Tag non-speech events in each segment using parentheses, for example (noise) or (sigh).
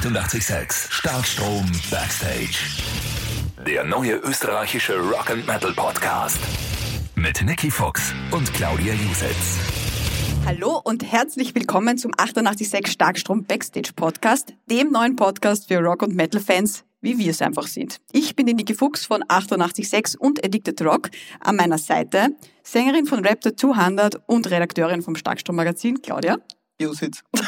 886 Starkstrom Backstage. Der neue österreichische Rock and Metal Podcast mit Nicky Fuchs und Claudia Jusitz. Hallo und herzlich willkommen zum 886 Starkstrom Backstage Podcast, dem neuen Podcast für Rock- und Metal-Fans, wie wir es einfach sind. Ich bin die Niki Fuchs von 886 und Addicted Rock. An meiner Seite Sängerin von Raptor 200 und Redakteurin vom Starkstrom Magazin, Claudia. Jusitz. (laughs)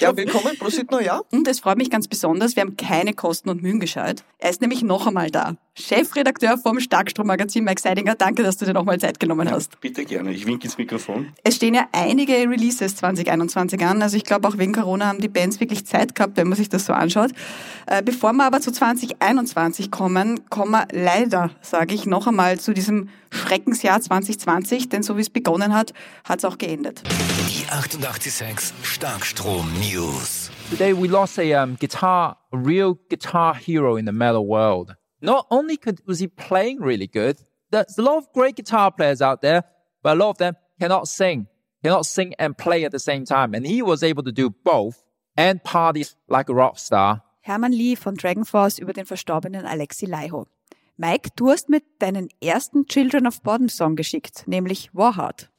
ja, willkommen, Prosit Neujahr. Und es freut mich ganz besonders, wir haben keine Kosten und Mühen gescheut. Er ist nämlich noch einmal da. Chefredakteur vom Starkstrom-Magazin, Mike Seidinger. Danke, dass du dir nochmal Zeit genommen hast. Bitte gerne, ich winke ins Mikrofon. Es stehen ja einige Releases 2021 an. Also ich glaube, auch wegen Corona haben die Bands wirklich Zeit gehabt, wenn man sich das so anschaut. Äh, bevor wir aber zu 2021 kommen, kommen wir leider, sage ich, noch einmal zu diesem Schreckensjahr 2020, denn so wie es begonnen hat, hat es auch geendet. Die 886 Starkstrom News. Today we lost a um, guitar, a real guitar hero in the metal world. Not only could, was he playing really good, there's a lot of great guitar players out there, but a lot of them cannot sing, cannot sing and play at the same time. And he was able to do both and party like a rock star. Hermann Lee von Dragon Force über den verstorbenen Alexi Laiho. Mike, du hast mit deinen ersten Children of Bodom Song geschickt, nämlich Warheart.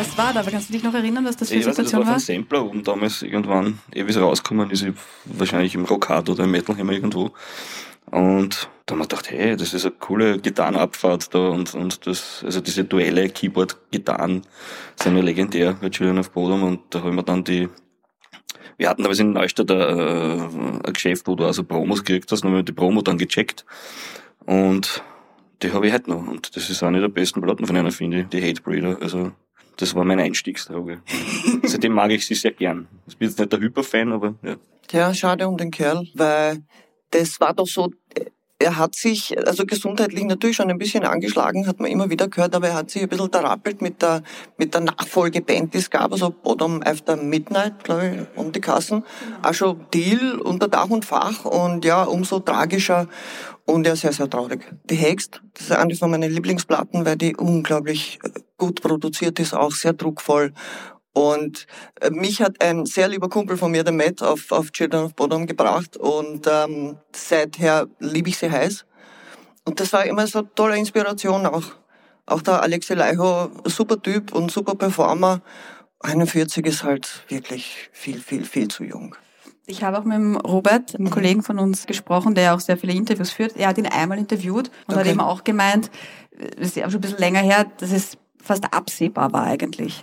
Was war da? Kannst du dich noch erinnern, was das für eine Ich weiß, das Situation war war? von Sampler und damals irgendwann, eh wie es rausgekommen ist, ich- wahrscheinlich im Rockhard oder im Metalhammer irgendwo. Und da haben wir gedacht, hey, das ist eine coole Gitarrenabfahrt da und, und das, also diese Duelle, Keyboard-Gitarren sind ja legendär bei Children of Bodom und da haben wir dann die, wir hatten damals in Neustadt ein, äh, ein Geschäft, wo du also Promos gekriegt hast, und haben wir die Promo dann gecheckt und die habe ich heute noch und das ist eine der besten Platten von einer, finde ich, die Hatebreeder, also das war meine Einstiegsdroge. (laughs) Seitdem mag ich sie sehr gern. Ich bin jetzt nicht der Hyperfan, aber ja. Ja, schade um den Kerl, weil das war doch so, er hat sich, also gesundheitlich natürlich schon ein bisschen angeschlagen, hat man immer wieder gehört, aber er hat sich ein bisschen terrappelt mit der, mit der Nachfolgeband, die es gab, also Bottom After Midnight, glaube ich, um die Kassen. Auch schon Deal unter Dach und Fach und ja, umso tragischer und ja, sehr, sehr traurig. Die Hext, das ist eine von meinen Lieblingsplatten, weil die unglaublich äh, gut produziert ist, auch sehr druckvoll. Und äh, mich hat ein sehr lieber Kumpel von mir, der Matt, auf, auf Children of Bodom gebracht und ähm, seither liebe ich sie heiß. Und das war immer so eine tolle Inspiration auch. Auch der Alexei Laiho, super Typ und super Performer. 41 ist halt wirklich viel, viel, viel zu jung. Ich habe auch mit dem Robert, einem Kollegen von uns, gesprochen, der auch sehr viele Interviews führt. Er hat ihn einmal interviewt und hat Okay. eben auch gemeint, das ist ja schon ein bisschen länger her, dass es fast absehbar war eigentlich.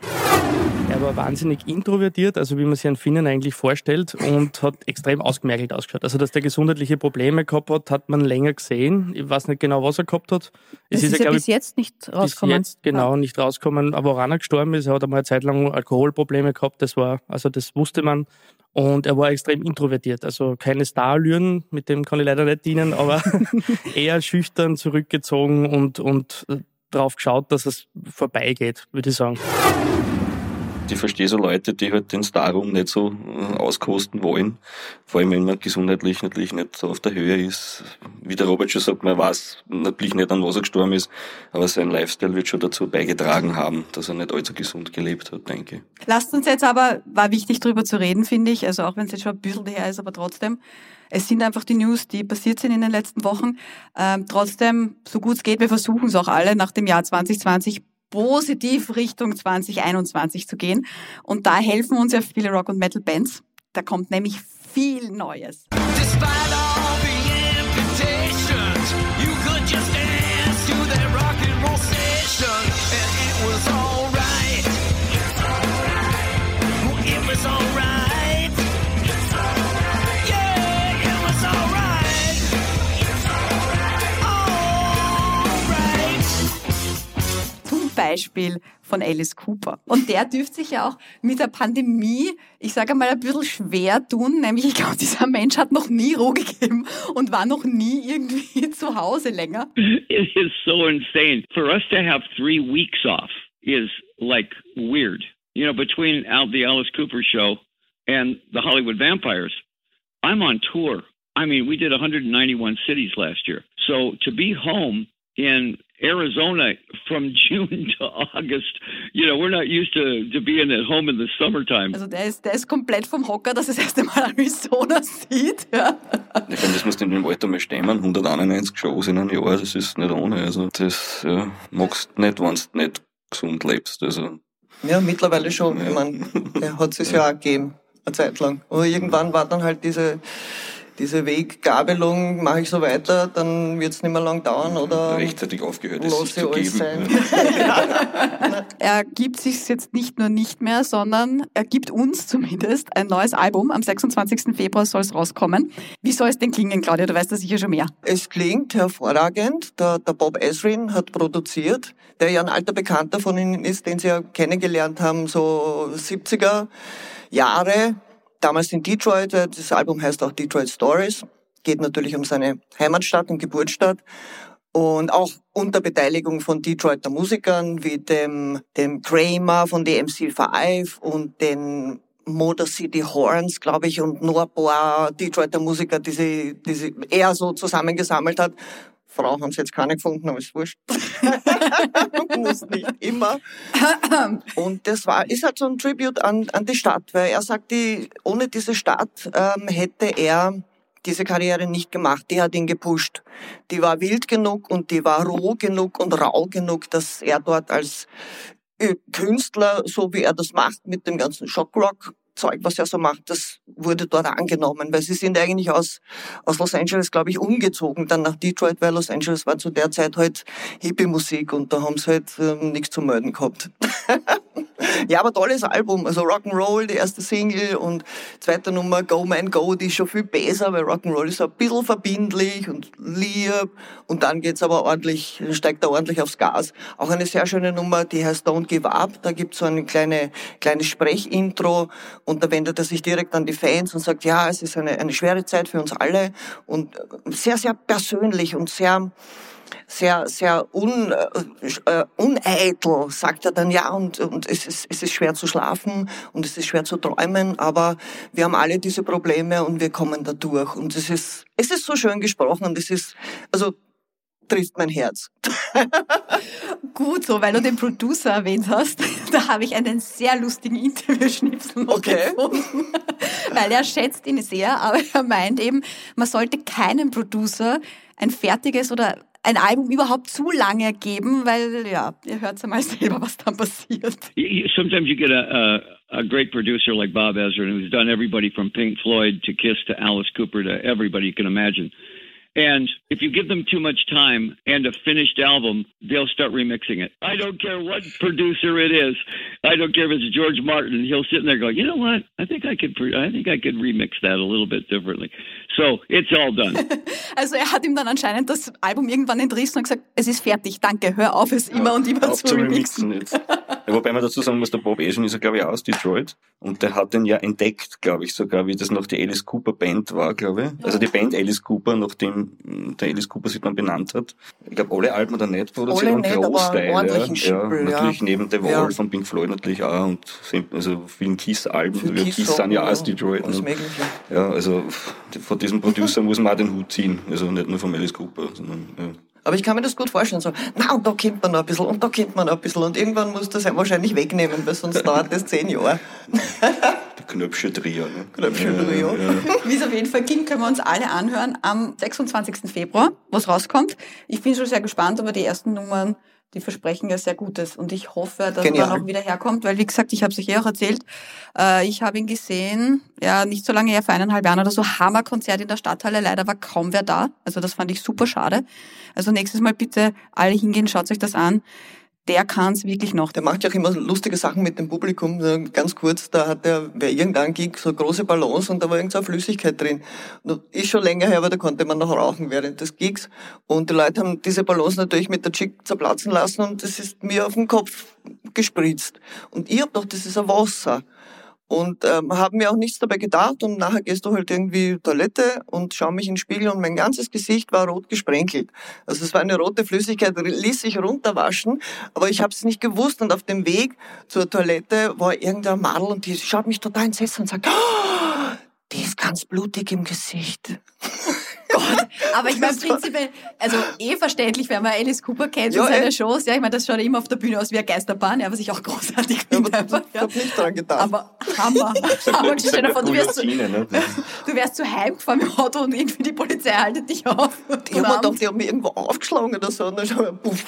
Er war wahnsinnig introvertiert, also wie man sich einen Finnen eigentlich vorstellt und hat extrem ausgemergelt ausgeschaut. Also dass der gesundheitliche Probleme gehabt hat, hat man länger gesehen. Ich weiß nicht genau, was er gehabt hat. Es ist ja glaub bis jetzt nicht bis rausgekommen. jetzt genau nicht rausgekommen. Aber woran er gestorben ist, er hat einmal eine Zeit lang Alkoholprobleme gehabt. Das war, also das wusste man. Und er war extrem introvertiert. Also keine Starallüren, mit dem kann ich leider nicht dienen, aber (laughs) eher schüchtern, zurückgezogen und, und drauf geschaut, dass es vorbeigeht, würde ich sagen. Ich verstehe so Leute, die halt den Starruhm nicht so äh, auskosten wollen. Vor allem, wenn man gesundheitlich natürlich nicht so auf der Höhe ist. Wie der Robert schon sagt, man weiß natürlich nicht, an was er gestorben ist, aber sein Lifestyle wird schon dazu beigetragen haben, dass er nicht allzu gesund gelebt hat, denke ich. Lasst uns jetzt aber, war wichtig drüber zu reden, finde ich, also auch wenn es jetzt schon ein bisschen her ist, aber trotzdem, es sind einfach die News, die passiert sind in den letzten Wochen. Ähm, trotzdem, so gut es geht, wir versuchen es auch alle nach dem Jahr 2020 positiv Richtung 2021 zu gehen. Und da helfen uns ja viele Rock- und Metal-Bands. Da kommt nämlich viel Neues. Beispiel von Alice Cooper. Und der dürfte sich ja auch mit der Pandemie, ich sage mal, ein bisschen schwer tun. Nämlich, ich glaube, dieser Mensch hat noch nie Ruhe gegeben und war noch nie irgendwie (laughs) zu Hause länger. it is so insane. For us to have three weeks off is like weird. You know, between the Alice Cooper show and the Hollywood Vampires, I'm on tour. I mean, we did 191 cities last year. So to be home in Arizona from (laughs) June to August, you know, we're not used to, to being at home in the summertime. Also der ist, der ist komplett vom Hocker, dass er das erste Mal Arizona (laughs) sieht. Ja. Ich finde, das musst du in dem Alter mal stemmen. 191 Shows in einem Jahr, das ist nicht ohne. Also, das ja, magst du nicht, wenn du nicht gesund lebst. Also, Ja, mittlerweile schon. Ich meine, der hat es ja auch gegeben, eine Zeit lang. Aber irgendwann war dann halt diese, diese Weggabelung, mache ich so weiter, dann wird es nicht mehr lang dauern oder rechtzeitig aufgehört ist, sich ich zu geben. sein. (laughs) Er gibt sich jetzt nicht nur nicht mehr, sondern er gibt uns zumindest ein neues Album. Am 26. Februar soll es rauskommen. Wie soll es denn klingen, Claudia? Du weißt da sicher schon mehr. Es klingt hervorragend. Der, der Bob Ezrin hat produziert, der ja ein alter Bekannter von Ihnen ist, den Sie ja kennengelernt haben, so 70er Jahre. Damals in Detroit. Das Album heißt auch Detroit Stories. Geht natürlich um seine Heimatstadt und Geburtsstadt. Und auch unter Beteiligung von Detroiter Musikern wie dem, dem Kramer von DMC5 und den Motor City Horns, glaube ich, und nur ein paar Detroiter Musiker, die sie, die sie er so zusammengesammelt hat. Frau haben sie jetzt keine gefunden, aber ist wurscht. (laughs) Muss nicht immer. (laughs) Und das war, ist halt so ein Tribute an, an die Stadt, weil er sagt, die, ohne diese Stadt ähm, hätte er diese Karriere nicht gemacht. Die hat ihn gepusht. Die war wild genug und die war roh genug und rau genug, dass er dort als Künstler, so wie er das macht mit dem ganzen Shockrock, Zeug, was er so macht, das wurde dort angenommen, weil sie sind eigentlich aus, aus Los Angeles, glaube ich, umgezogen, dann nach Detroit, weil Los Angeles war zu der Zeit halt Hippie-Musik und da haben sie halt ähm, nichts zu melden gehabt. (laughs) ja, aber tolles Album, also Rock'n'Roll, die erste Single und zweite Nummer Go Man Go, die ist schon viel besser, weil Rock'n'Roll ist ein bisschen verbindlich und lieb und dann geht's aber ordentlich, steigt er ordentlich aufs Gas. Auch eine sehr schöne Nummer, die heißt Don't Give Up, da gibt's so eine kleine, kleine Sprechintro und da wendet er sich direkt an die Fans und sagt, ja, es ist eine, eine schwere Zeit für uns alle und sehr, sehr persönlich und sehr, sehr, sehr un, äh, uneitel, sagt er dann, ja, und, und es, ist, es ist schwer zu schlafen und es ist schwer zu träumen, aber wir haben alle diese Probleme und wir kommen da durch. Und es ist, es ist so schön gesprochen und es ist, also, trifft mein Herz. (laughs) Gut so, weil du den Producer erwähnt hast. (laughs) Da habe ich einen sehr lustigen Interviewschnipsel Okay. gefunden. (laughs) Weil er schätzt ihn sehr, aber er meint eben, man sollte keinem Producer ein fertiges oder ein Album überhaupt zu lange geben, weil ja, ihr hört ja mal selber, was dann passiert. Sometimes you get a, a, a great producer like Bob Ezrin, who's done everybody from Pink Floyd to Kiss to Alice Cooper to everybody you can imagine. And if you give them too much time and a finished album, they'll start remixing it. I don't care what producer it is. I don't care if it's George Martin. He'll sit in there going, you know what? I think I could. Pre- I think I could remix that a little bit differently. So it's all done. (laughs) Also er hat ihm dann anscheinend das Album irgendwann entrissen und gesagt, es ist fertig, danke, hör auf, es immer und immer Auf zu remixen. jetzt. (laughs) Ja, wobei man dazu sagen muss, der Bob Asian ist ja, glaube ich, aus Detroit. Und der hat den ja entdeckt, glaube ich, sogar, wie das noch die Alice Cooper Band war, glaube ich. Also die Band Alice Cooper, nachdem mh, der Alice Cooper sich dann benannt hat. Ich glaube, alle Alben hat er nicht produziert, aber Großteil. ja, ja, Schippel, ja. natürlich neben The Wall Ja. von Pink Floyd natürlich auch und also vielen Kiss-Alben. Für Kiss, Kiss sind ja aus Detroit. alles ne? Ja, also von diesem Producer muss man auch den Hut ziehen. Also nicht nur von Alice Cooper, sondern ja. Aber ich kann mir das gut vorstellen, so, na, und da kennt man noch ein bisschen, und da kennt man noch ein bisschen, und irgendwann muss das einem wahrscheinlich wegnehmen, weil sonst dauert das zehn Jahre. der Knöpfchen-Trio. Ne? Knöpfchen-Trio. Ja, ja, ja. Wie es auf jeden Fall ging, können wir uns alle anhören am 26. Februar, was rauskommt. Ich bin schon sehr gespannt, aber die ersten Nummern, die versprechen ja sehr Gutes. Und ich hoffe, dass Genial. er noch wieder herkommt, weil wie gesagt, ich habe es euch eh auch erzählt, äh, ich habe ihn gesehen, ja, nicht so lange her, vor eineinhalb Jahren oder so, Hammerkonzert in der Stadthalle, leider war kaum wer da. Also das fand ich super schade. Also nächstes Mal bitte alle hingehen, schaut euch das an. Der kann es wirklich noch. Der macht ja auch immer lustige Sachen mit dem Publikum. Ganz kurz, da hat er bei irgendeinem Gig so große Ballons und da war irgend so eine Flüssigkeit drin. Ist schon länger her, aber da konnte man noch rauchen während des Gigs. Und die Leute haben diese Ballons natürlich mit der Chick zerplatzen lassen und das ist mir auf den Kopf gespritzt. Und ich hab doch, das ist ein Wasser. Und ähm, habe mir auch nichts dabei gedacht und nachher gehst du halt irgendwie Toilette und schau mich in den Spiegel und mein ganzes Gesicht war rot gesprenkelt. Also es war eine rote Flüssigkeit, ließ sich runterwaschen, aber ich habe es nicht gewusst und auf dem Weg zur Toilette war irgendein Madel und die schaut mich total entsetzt und sagt, oh, die ist ganz blutig im Gesicht. (laughs) Gott, aber ich meine prinzipiell, also eh verständlich, wenn man Alice Cooper kennt Ja, und seine eh. Shows, ja, ich meine, das schaut immer auf der Bühne aus wie eine Geisterbahn, ja, was ich auch großartig Ja, finde. aber einfach, ich ja. hab nicht dran gedacht. Aber Hammer. Hammer, (laughs) stell dir vor, du zu, Routine, ne? Du wärst zu heimgefahren mit dem Auto und irgendwie die Polizei haltet dich auf. ich hab mir gedacht, die haben mich irgendwo aufgeschlagen oder so, und dann schau ich, puff.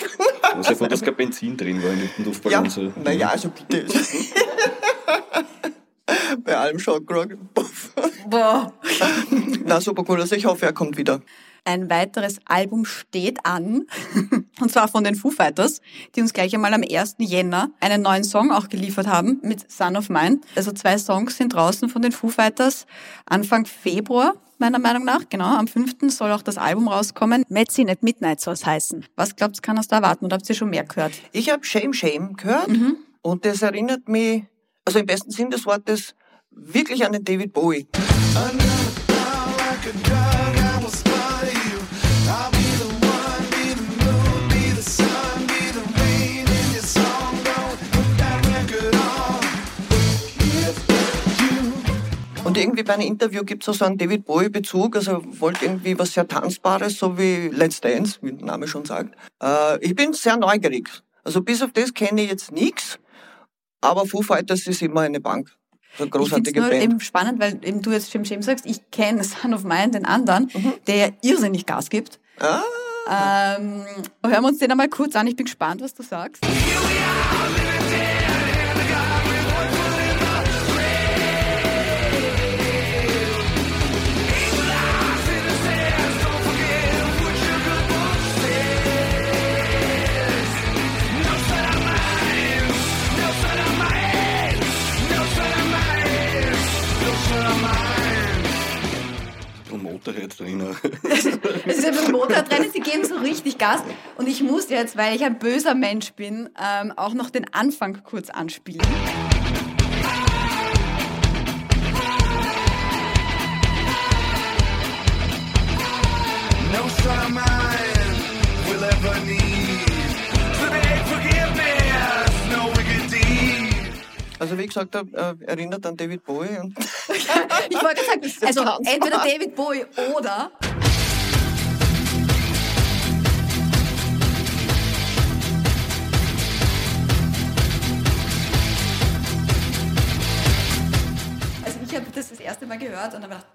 Das ist ja dass kein Benzin drin war in den Ja, Luftballon. so. naja, also bitte. (laughs) Bei allem Schockrock. Boah. Na, super cool. Also ich hoffe, er kommt wieder. Ein weiteres Album steht an, (laughs) und zwar von den Foo Fighters, die uns gleich einmal am 1. Jänner einen neuen Song auch geliefert haben mit Son of Mine. Also zwei Songs sind draußen von den Foo Fighters Anfang Februar, meiner Meinung nach. Genau, am 5. soll auch das Album rauskommen. Medicine at Midnight soll es heißen. Was glaubt ihr, kann uns da erwarten? Oder habt ihr schon mehr gehört? Ich habe Shame Shame gehört und das erinnert mich, also im besten Sinn des Wortes, wirklich an den David Bowie. Und irgendwie bei einem Interview gibt es so einen David Bowie-Bezug, also wollte irgendwie was sehr Tanzbares, so wie Let's Dance, wie der Name schon sagt. Äh, ich bin sehr neugierig. Also bis auf das kenne ich jetzt nichts, aber Foo Fighters ist immer eine Bank. So eine Ich großartige nur Band. eben spannend, weil eben du jetzt Shim Shim sagst, ich kenne Son of Mine, den anderen, der ja irrsinnig Gas gibt. Ah. Ähm, hören wir uns den einmal kurz an. Ich bin gespannt, was du sagst. Und Motorhead drin. (laughs) (laughs) Es ist einfach ein Motorradrennen, sie geben so richtig Gas. Und ich muss jetzt, weil ich ein böser Mensch bin, ähm, auch noch den Anfang kurz anspielen. Also wie gesagt, er äh, erinnert an David Bowie. Und (laughs) Ich wollte sagen, (laughs) also entweder David Bowie oder Also ich habe das das erste Mal gehört und habe gedacht,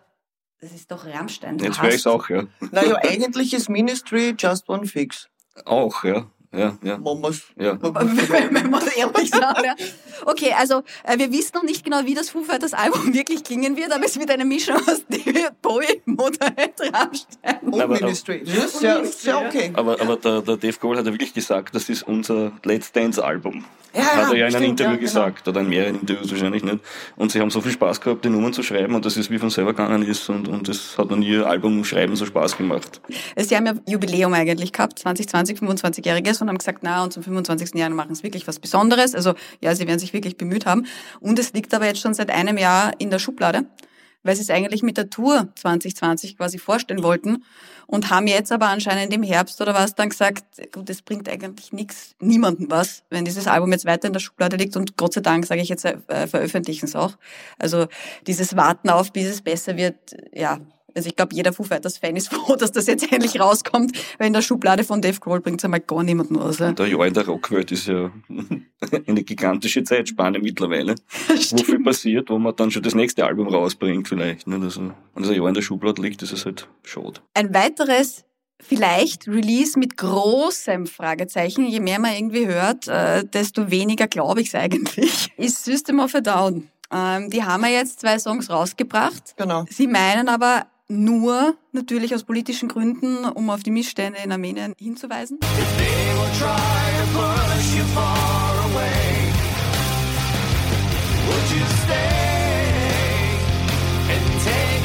das ist doch Rammstein. Jetzt höre ich es auch, ja. naja, eigentlich ist Ministry just one fix. Auch, ja. Ja, ja. Mamas. Ja. (laughs) wenn wenn man ehrlich sagt. Ja. Okay, also äh, wir wissen noch nicht genau, wie das Foo Fighters Album (laughs) wirklich klingen wird, aber es wird eine Mischung aus (laughs) David Bowie, Motorhead, Rammstein. Und Aber- Ministry. Das ist sehr, ja. okay. Aber, aber der, der Dave Grohl hat ja wirklich gesagt, das ist unser Let's Dance Album. Ja, hat er ja in einem stimmt, Interview ja, genau. gesagt, oder in mehreren Interviews wahrscheinlich nicht. Und sie haben so viel Spaß gehabt, die Nummern zu schreiben und dass es wie von selber gegangen ist und, und das hat noch nie ihr Album schreiben so Spaß gemacht. Sie haben ja Jubiläum eigentlich gehabt, 2020, 25-jähriges und haben gesagt, na, und zum 25. Jahr machen es wirklich was Besonderes. Also ja, sie werden sich wirklich bemüht haben. Und es liegt aber jetzt schon seit einem Jahr in der Schublade, weil sie es eigentlich mit der Tour 2020 quasi vorstellen wollten und haben jetzt aber anscheinend im Herbst oder was dann gesagt, gut, das bringt eigentlich nichts, niemandem was, wenn dieses Album jetzt weiter in der Schublade liegt und Gott sei Dank, sage ich jetzt, äh, veröffentlichen es auch. Also dieses Warten auf, bis es besser wird, ja, also ich glaube, jeder Foo Fighters Fan ist (laughs) froh, dass das jetzt endlich rauskommt, weil in der Schublade von Dave Grohl bringt es einmal gar niemanden raus. ja. Und der Jahr in der Rockwelt ist ja (laughs) eine gigantische Zeitspanne mittlerweile, wo (laughs) viel passiert, wo man dann schon das nächste Album rausbringt vielleicht. Nicht? Also, wenn das ein Jahr in der Schublade liegt, ist es halt schade. Ein weiteres vielleicht Release mit großem Fragezeichen, je mehr man irgendwie hört, äh, desto weniger glaube ich es eigentlich, ist System of a Down. Ähm, die haben ja jetzt zwei Songs rausgebracht. Genau. Sie meinen aber nur natürlich aus politischen Gründen, um auf die Missstände in Armenien hinzuweisen. Would you stay and take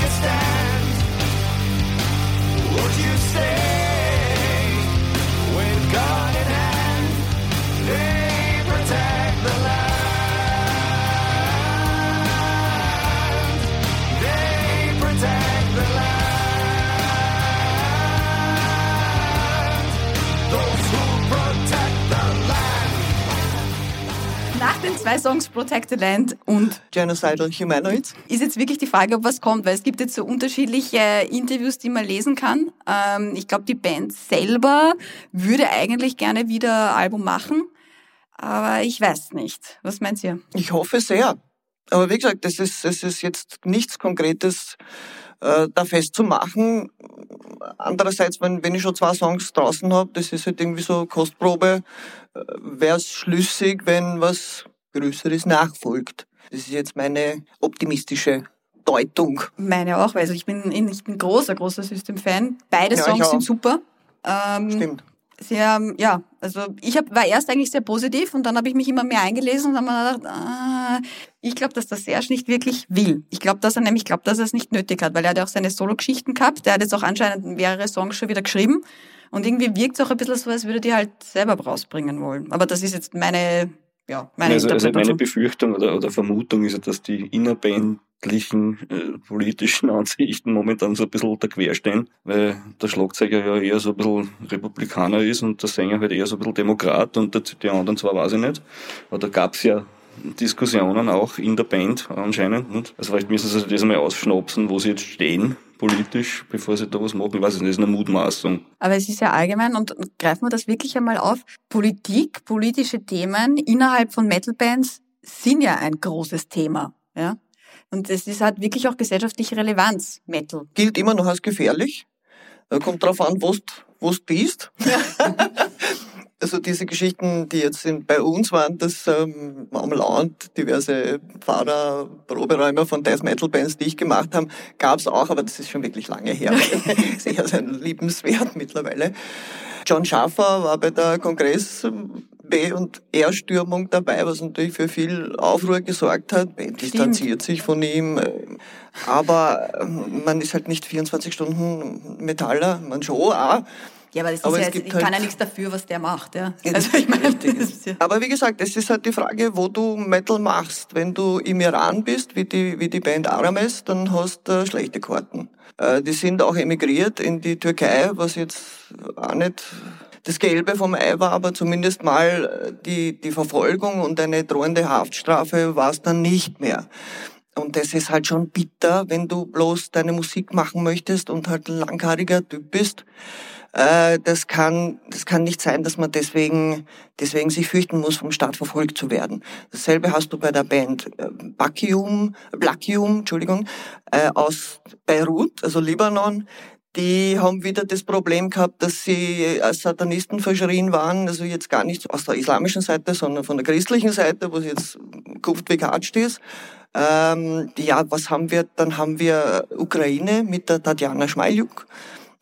den zwei Songs, Protect the Land und Genocidal Humanoids. ist jetzt wirklich die Frage, ob was kommt, weil es gibt jetzt so unterschiedliche Interviews, die man lesen kann. Ähm, ich glaube, die Band selber würde eigentlich gerne wieder ein Album machen, aber ich weiß nicht. Was meint ihr? Ich hoffe sehr. Aber wie gesagt, es ist, es ist jetzt nichts Konkretes äh, da festzumachen. Andererseits, wenn, wenn ich schon zwei Songs draußen habe, das ist halt irgendwie so Kostprobe, äh, wäre es schlüssig, wenn was Größeres nachfolgt. Das ist jetzt meine optimistische Deutung. Meine auch, also ich bin, ich bin großer, großer System-Fan. Beide Ja, ich Songs sind super. Ähm, Stimmt. sehr, ja, also ich hab, war erst eigentlich sehr positiv und dann habe ich mich immer mehr eingelesen und dann habe mir gedacht, ah, ich glaube, dass der Serge nicht wirklich will. Ich glaube, dass er nämlich glaubt, dass er es nicht nötig hat, weil er hat ja auch seine Solo-Geschichten gehabt. Der hat jetzt auch anscheinend mehrere Songs schon wieder geschrieben und irgendwie wirkt es auch ein bisschen so, als würde die halt selber rausbringen wollen. Aber das ist jetzt meine, ja, meine Also, also meine. Befürchtung oder, oder Vermutung ist ja, dass die innerbändlichen äh, politischen (laughs) Ansichten momentan so ein bisschen unter Quer stehen, weil der Schlagzeuger ja eher so ein bisschen Republikaner ist und der Sänger halt eher so ein bisschen Demokrat und der, die anderen zwar weiß ich nicht, aber da gab's ja Diskussionen auch in der Band anscheinend. Nicht? Also vielleicht müssen sie sich das einmal ausschnapsen, wo sie jetzt stehen politisch, bevor sie da was machen. Ich weiß nicht, das ist eine Mutmaßung. Aber es ist ja allgemein und, greifen wir das wirklich einmal auf. Politik, politische Themen innerhalb von Metal-Bands sind ja ein großes Thema. Ja? Und es ist, hat wirklich auch gesellschaftliche Relevanz, Metal. Gilt immer noch als gefährlich. Äh, Kommt drauf an, wo du bist. (laughs) (laughs) Also diese Geschichten, die jetzt bei uns waren, dass ähm, am Land diverse Pfarrer, Proberäume von Death Metal Bands, die ich gemacht habe, gab's auch, aber das ist schon wirklich lange her. (laughs) ist eher sein liebenswert mittlerweile. John Schaffer war bei der Kongress B- und R-Stürmung dabei, was natürlich für viel Aufruhr gesorgt hat. Band distanziert sich von ihm. äh, Aber ähm, man ist halt nicht 24 Stunden Metaller, man schon auch. Ja, aber das ist Aber ja, jetzt, ich halt- kann ja nichts dafür, was der macht. Ja. Also ich meine, ist ja, Aber wie gesagt, es ist halt die Frage, wo du Metal machst. Wenn du im Iran bist, wie die, wie die Band Arames, dann hast du schlechte Karten. Äh, Die sind auch emigriert in die Türkei, was jetzt auch nicht das Gelbe vom Ei war, aber zumindest mal äh, die, die Verfolgung und eine drohende Haftstrafe war es dann nicht mehr. Und das ist halt schon bitter, wenn du bloß deine Musik machen möchtest und halt ein langhaariger Typ bist. Äh, das kann, das kann nicht sein, dass man deswegen, deswegen sich fürchten muss, vom Staat verfolgt zu werden. Dasselbe hast du bei der Band äh, Bakium, Blakium, Entschuldigung, äh, aus Beirut, also Libanon. Die haben wieder das Problem gehabt, dass sie als Satanisten verschrien waren, also jetzt gar nicht aus der islamischen Seite, sondern von der christlichen Seite, wo es jetzt kupft wie gehatscht ist. Ähm, ja, was haben wir? Dann haben wir Ukraine mit der Tatjana Schmeiljuk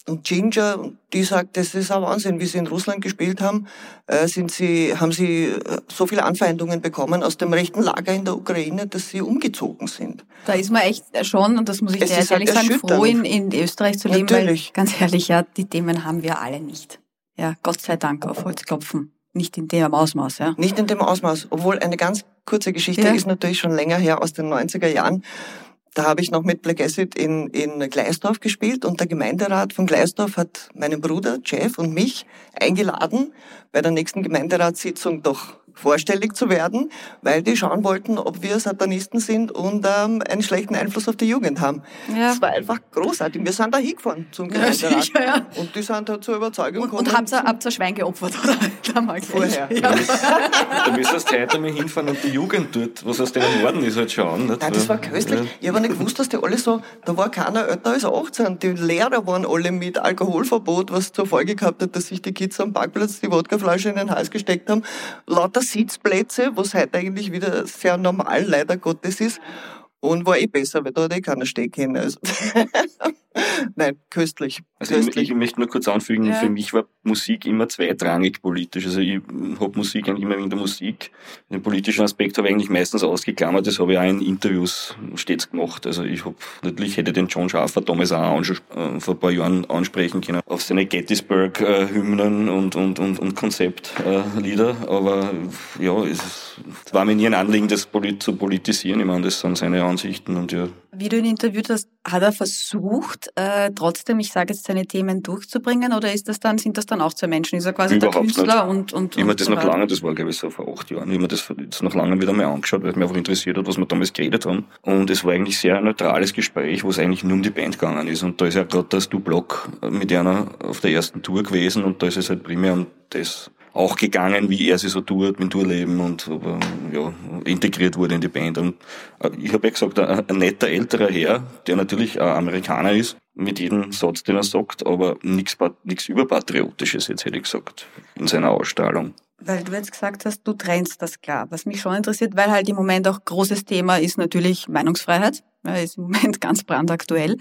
und Ginger, die sagt, das ist ein Wahnsinn, wie sie in Russland gespielt haben, äh, sind sie, haben sie äh, so viele Anfeindungen bekommen aus dem rechten Lager in der Ukraine, dass sie umgezogen sind. da ist man echt schon, und das muss ich dir halt ehrlich sagen, froh in, in Österreich zu leben, Natürlich. weil ganz ehrlich, ja, die Themen haben wir alle nicht. Ja, Gott sei Dank auf Holz klopfen. Nicht in dem Ausmaß, ja. Nicht in dem Ausmaß, obwohl eine ganz kurze Geschichte Ja. ist natürlich schon länger her aus den 90er Jahren. Da habe ich noch mit Black Acid in, in Gleisdorf gespielt und der Gemeinderat von Gleisdorf hat meinen Bruder Jeff und mich eingeladen, bei der nächsten Gemeinderatssitzung doch vorstellig zu werden, weil die schauen wollten, ob wir Satanisten sind und ähm, einen schlechten Einfluss auf die Jugend haben. Ja. Das war einfach großartig. Wir sind da hingefahren zum Ja, Gemeinderat. sicher, ja. Und die sind halt zur Überzeugung Und, gekommen. und habt ihr, habt ihr Schwein geopfert, oder? (laughs) Damals. Vorher. Ja. Da müsstest du heute einmal hinfahren und die Jugend dort, was aus denen Norden ist, halt schauen. Nicht? Nein, das war köstlich. Ich habe nicht gewusst, dass die alle so, da war keiner älter als 18. Die Lehrer waren alle mit Alkoholverbot, was zur Folge gehabt hat, dass sich die Kids am Parkplatz die Wodkaflasche in den Hals gesteckt haben. Lauter Sitzplätze, was heute eigentlich wieder sehr normal leider Gottes ist. Und war eh besser, weil da hat eh keiner stehen können. Also. (laughs) Nein, köstlich. Also ich, köstlich. ich möchte nur kurz anfügen, Ja. für mich war Musik immer zweitrangig politisch. Also ich habe Musik eigentlich immer wegen der Musik. Den politischen Aspekt habe ich eigentlich meistens ausgeklammert. Das habe ich auch in Interviews stets gemacht. Also ich habe natürlich hätte den John Schaffer damals auch ansch- äh, vor ein paar Jahren ansprechen können auf seine Gettysburg-Hymnen und, und, und, und Konzeptlieder. Aber ja, es, es war mir nie ein Anliegen, das polit zu politisieren. Ich meine, das sind seine Ansichten und ja, Wie du ihn interviewt hast, hat er versucht, äh, trotzdem, ich sage jetzt, seine Themen durchzubringen oder ist das dann, sind das dann auch zwei Menschen? Ist er quasi der Überhaupt Künstler nicht. und, und, Ich habe mir und das so noch lange, das war glaube ich so vor acht Jahren, ich habe mir das jetzt noch lange wieder mal angeschaut, weil es mich einfach interessiert hat, was wir damals geredet haben. Und es war eigentlich sehr ein neutrales Gespräch, wo es eigentlich nur um die Band gegangen ist. Und da ist ja gerade das Du-Block mit einer auf der ersten Tour gewesen und da ist es halt primär um das auch gegangen, wie er sich so tut mit Tourleben und er ja, integriert wurde in die Band. Und äh, ich habe ja gesagt, ein, ein netter älterer Herr, der natürlich Amerikaner ist, mit jedem Satz, den er sagt, aber nichts überpatriotisches, jetzt hätte ich gesagt, in seiner Ausstrahlung. Weil du jetzt gesagt hast, du trennst das klar. Was mich schon interessiert, weil halt im Moment auch großes Thema ist natürlich Meinungsfreiheit. Ist im Moment (laughs) ganz brandaktuell.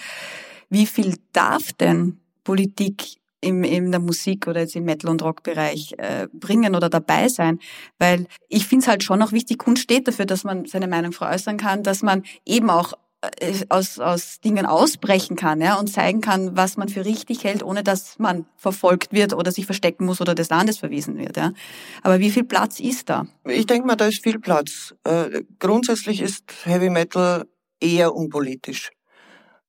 Wie viel darf denn Politik im, in der Musik oder jetzt im Metal- und Rockbereich äh, bringen oder dabei sein? Weil ich finde es halt schon auch wichtig, Kunst steht dafür, dass man seine Meinung frei äußern kann, dass man eben auch äh, aus, aus Dingen ausbrechen kann ja, und zeigen kann, was man für richtig hält, ohne dass man verfolgt wird oder sich verstecken muss oder des Landes verwiesen wird. Ja. Aber wie viel Platz ist da? Ich denke mal, da ist viel Platz. Äh, grundsätzlich ist Heavy Metal eher unpolitisch.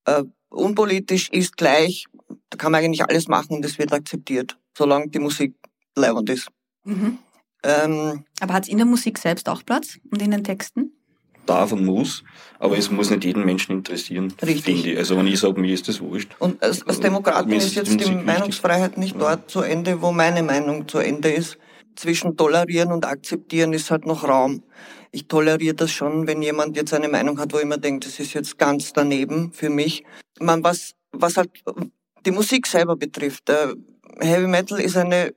Äh, unpolitisch ist gleich, da kann man eigentlich alles machen und es wird akzeptiert, solange die Musik leibend ist. Mhm. Ähm, Aber hat es in der Musik selbst auch Platz und in den Texten? Darf und muss, aber es muss nicht jeden Menschen interessieren, Richtig. finde ich. Also wenn ich sage, mir ist das wurscht. und als, als Demokratin mir ist ist jetzt die die Musik wichtig. Meinungsfreiheit nicht Ja. dort zu Ende, wo meine Meinung zu Ende ist. Zwischen tolerieren und akzeptieren ist halt noch Raum. Ich toleriere das schon, wenn jemand jetzt eine Meinung hat, wo ich mir denke, das ist jetzt ganz daneben für mich. Man, was, was halt die Musik selber betrifft, äh, Heavy Metal ist eine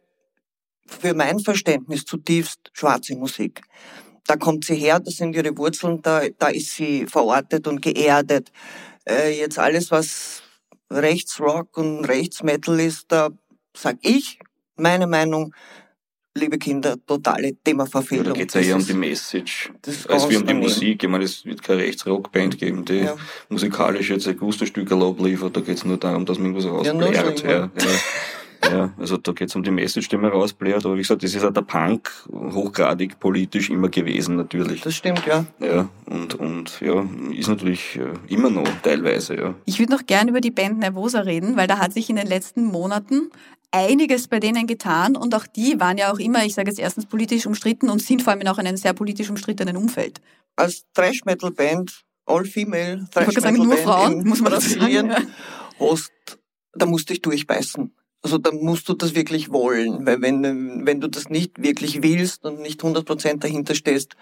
für mein Verständnis zutiefst schwarze Musik. Da kommt sie her, das sind ihre Wurzeln, da, da ist sie verortet und geerdet. Äh, jetzt alles, was Rechtsrock und Rechtsmetal ist, da sag ich, meine Meinung, liebe Kinder, totale Ja, Themaverfehlung. da geht es ja eher um die Message, als wie um die. Musik. Ich meine, es wird keine Rechtsrockband geben, die Ja. musikalisch jetzt ein gutes Stück abliefert. Da geht es nur darum, dass man irgendwas Ja, rausblärt. Ja, ja. ja, ja, also da geht es um die Message, die man rausblärt. Aber wie gesagt, das ist halt der Punk hochgradig politisch immer gewesen, natürlich. Das stimmt, ja. Ja, und, und ja, ist natürlich äh, immer noch teilweise, ja. Ich würde noch gern über die Band Nervosa reden, weil da hat sich in den letzten Monaten einiges bei denen getan und auch die waren ja auch immer, ich sage jetzt erstens politisch umstritten und sind vor allem in auch in einem sehr politisch umstrittenen Umfeld. Als Thrash-Metal-Band, All-Female Ich wollte sagen, nur Frauen, Thrash-Metal-Band muss man dazu sagen. Brasilien, hast, da musst du dich durchbeißen. Also da musst du das wirklich wollen, weil wenn, wenn du das nicht wirklich willst und nicht 100% dahinter stehst,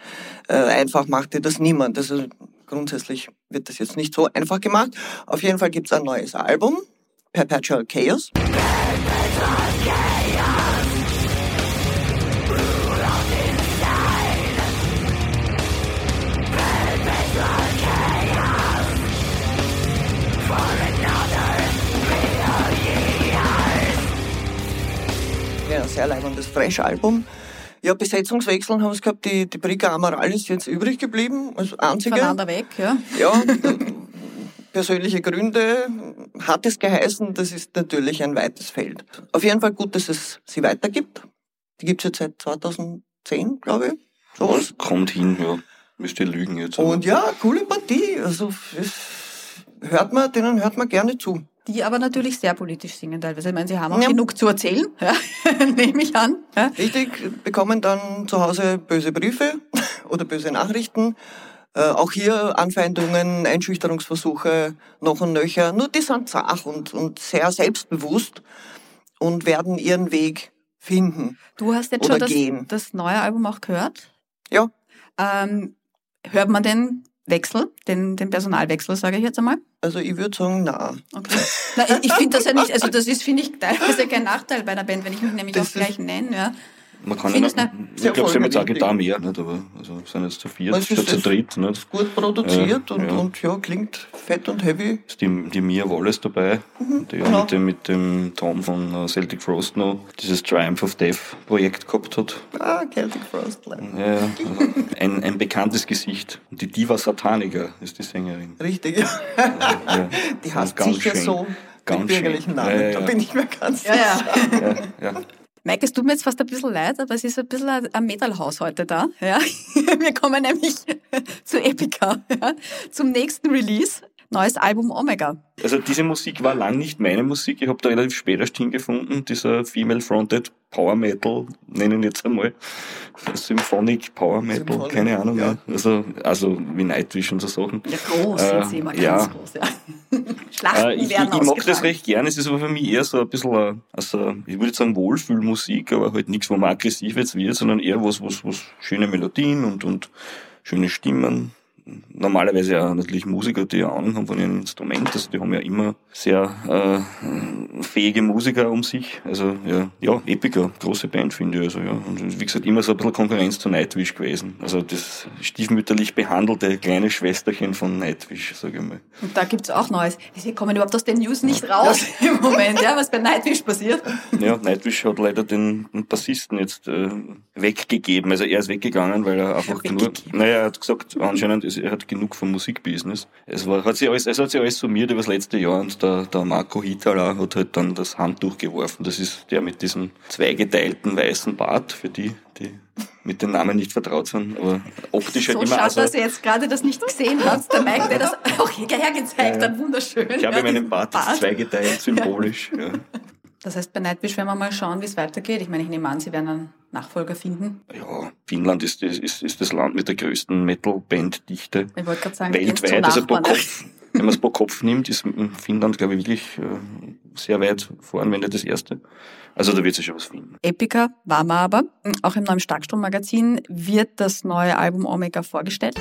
äh, einfach macht dir das niemand. Also grundsätzlich wird das jetzt nicht so einfach gemacht. Auf jeden Fall gibt's ein neues Album, Perpetual Chaos. Ja, ein sehr leibendes Fresh-Album. Ja, Besetzungswechseln haben es gehabt. Die, die Briga Amaral ist jetzt übrig geblieben, als einzige. Voneinander weg, ja. Ja, persönliche Gründe hat es geheißen, das ist natürlich ein weites Feld. Auf jeden Fall gut, dass es sie weitergibt. Die gibt's jetzt seit 2010, glaube ich. Sowas. Kommt hin, ja. Müsst ihr lügen jetzt. aber- Und ja, coole Partie. Also es hört man, denen hört man gerne zu. Die aber natürlich sehr politisch singen teilweise. Ich meine, sie haben auch Ja. genug zu erzählen, (laughs) ja. nehme ich an. Ja. Richtig, bekommen dann zu Hause böse Briefe (laughs) oder böse Nachrichten. Äh, auch hier Anfeindungen, Einschüchterungsversuche, noch und nöcher. Nur die sind zach und, und sehr selbstbewusst und werden ihren Weg finden. Du hast jetzt schon das, das neue Album auch gehört. Ja, Ähm, hört man den Wechsel, den, den Personalwechsel, sage ich jetzt einmal? also ich würde sagen, na. Okay. Na, ich- ich finde das ja nicht, also das ist, finde ich, teilweise kein Nachteil bei einer Band, wenn ich mich nämlich Das auch gleich nenne. Ja. Man kann Findest ja, ich glaube, sie haben jetzt auch. Gitarre mehr, nicht? aber also sind jetzt zu viert, statt zu dritt. Nicht? Gut produziert Ja, und, ja. und ja, klingt fett und heavy. Ist die, die Mia Wallace dabei, die ja genau. mit, dem, mit dem Tom von äh, Celtic Frost noch dieses Triumph of Death Projekt gehabt hat. Ah, Celtic Frost. Ja, also (laughs) ein, ein bekanntes Gesicht. Und die Diva Satanica ist die Sängerin. Richtig, ja. (laughs) Ja, Die heißt sicher schön. so Ganz mit bürgerlichen schön. Namen. Ja, ja, Da bin ich mir ganz Ja, ja. sicher. Ja, ja. Mike, es tut mir jetzt fast ein bisschen leid, aber es ist ein bisschen ein Metal-Haus heute da. Ja. (laughs) Wir kommen nämlich (laughs) zu Epica, ja, zum nächsten Release. neues Album Omega. Also diese Musik war lang nicht meine Musik. Ich habe da relativ spät erst hingefunden. Dieser Female-Fronted Power Metal, nennen jetzt einmal. Symphonic Power Metal, Symphonic, keine Ahnung. ja. Also, also wie Nightwish und so Sachen. Ja, groß Äh, sind sie immer, ganz ja. groß. Ja. (laughs) Schlachten Äh, ich, ich, werden ich mag das recht gerne. Es ist aber für mich eher so ein bisschen, also, ich würde sagen Wohlfühlmusik, aber halt nichts, wo man aggressiv jetzt wird, sondern eher was, was, was schöne Melodien und, und schöne Stimmen. Normalerweise ja natürlich Musiker, die ja Ahnung haben von ihrem Instrument. Also die haben ja immer sehr äh, fähige Musiker um sich. Also ja, ja, Epica, große Band finde ich. Also ja. Und wie gesagt, immer so ein bisschen Konkurrenz zu Nightwish gewesen. Also das stiefmütterlich behandelte kleine Schwesterchen von Nightwish, sage ich mal. Und da gibt's auch Neues. Sie kommen überhaupt aus den News nicht raus (laughs) im Moment, ja, was bei Nightwish passiert. Ja, Nightwish hat leider den, Bassisten jetzt äh, weggegeben. Also er ist weggegangen, weil er einfach nur, naja, er hat gesagt, anscheinend, ist, er hat genug vom Musikbusiness. Es war, hat sich alles, es hat sich alles summiert über das letzte Jahr und der, der Marco Hitala hat halt dann das Handtuch geworfen. Das ist der mit diesem zweigeteilten weißen Bart, für die, die mit den Namen nicht vertraut sind, aber optisch So halt immer, schade, also, dass ihr jetzt gerade das nicht gesehen habt. Der Mike, der das (laughs) auch hergezeigt hat, wunderschön. ich habe ja, meinen Bart jetzt zweigeteilt, symbolisch, ja. Das heißt, bei Nightwish werden wir mal schauen, wie es weitergeht. Ich meine, ich nehme an, sie werden einen Nachfolger finden. Ja, Finnland ist, das- ist, ist das Land mit der größten Metal-Band-Dichte. Weltweit. Also pro. Kopf, wenn man es pro Kopf nimmt, ist Finnland, glaube ich, wirklich äh, sehr weit vorn, wenn nicht das erste. Also da wird sich schon was finden. Epica war man aber. Auch im neuen Starkstrom-Magazin wird das neue Album Omega vorgestellt.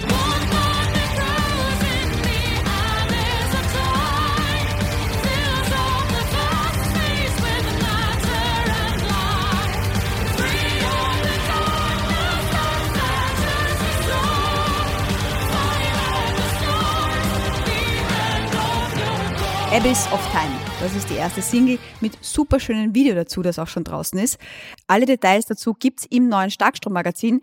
Abyss of Time. Das ist die erste Single mit super schönem Video dazu, das auch schon draußen ist. Alle Details dazu gibt's im neuen Starkstrom-Magazin.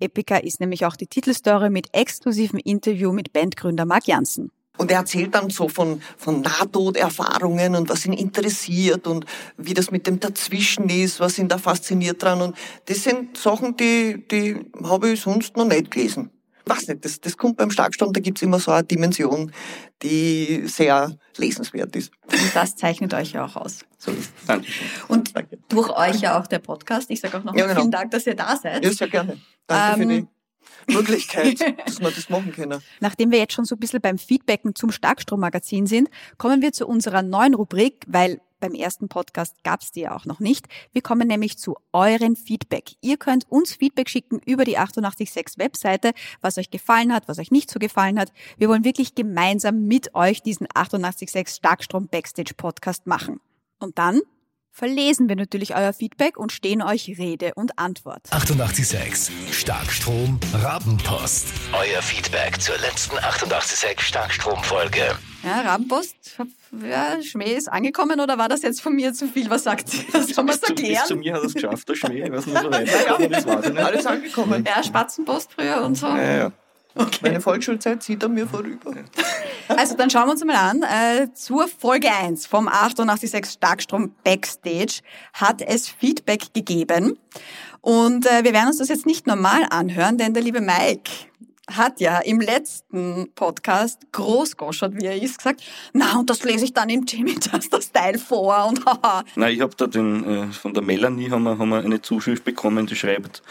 Epica ist nämlich auch die Titelstory mit exklusivem Interview mit Bandgründer Mark Janssen. Und er erzählt dann so von, von Nahtoderfahrungen und was ihn interessiert und wie das mit dem Dazwischen ist, was ihn da fasziniert dran. Und das sind Sachen, die, die habe ich sonst noch nicht gelesen. Weiß nicht, das, das kommt beim Starkstrom, da gibt's immer so eine Dimension, die sehr lesenswert ist. Und das zeichnet euch ja auch aus. So ist es. Dankeschön. Und Danke. durch euch ja auch der Podcast. Ich sage auch nochmal Ja, genau. vielen Dank, dass ihr da seid. Ja, sehr gerne. Danke Ähm, für die Möglichkeit, (laughs) dass wir das machen können. Nachdem wir jetzt schon so ein bisschen beim Feedbacken zum Starkstrommagazin sind, kommen wir zu unserer neuen Rubrik, weil beim ersten Podcast gab es die ja auch noch nicht. Wir kommen nämlich zu euren Feedback. Ihr könnt uns Feedback schicken über die 886 Webseite, was euch gefallen hat, was euch nicht so gefallen hat. Wir wollen wirklich gemeinsam mit euch diesen 886 Starkstrom Backstage Podcast machen. Und dann verlesen wir natürlich euer Feedback und stehen euch Rede und Antwort. 886 Starkstrom Rabenpost. Euer Feedback zur letzten 886 Starkstrom-Folge. Ja, Rabenpost, ja, Schmäh ist angekommen oder war das jetzt von mir zu viel? Was sagt ihr? Soll man es zu, bis zu erklären? mir hat er es geschafft, der Schmäh. Ich weiß nicht, so (laughs) weit. Alles angekommen. Ja, Spatzenpost früher und so. Ja, ja. Meine Volksschulzeit zieht an mir vorüber. (laughs) Also dann schauen wir uns mal an. Äh, zur Folge 1 vom 886 Starkstrom Backstage hat es Feedback gegeben. Und äh, wir werden uns das jetzt nicht normal anhören, denn der liebe Mike hat ja im letzten Podcast großgoschert, wie er ist, gesagt, na, und das lese ich dann im Jimmy (laughs) Juster Style vor und haha. Nein, ich habe da den, äh, von der Melanie haben wir, haben wir eine Zuschrift bekommen, die schreibt,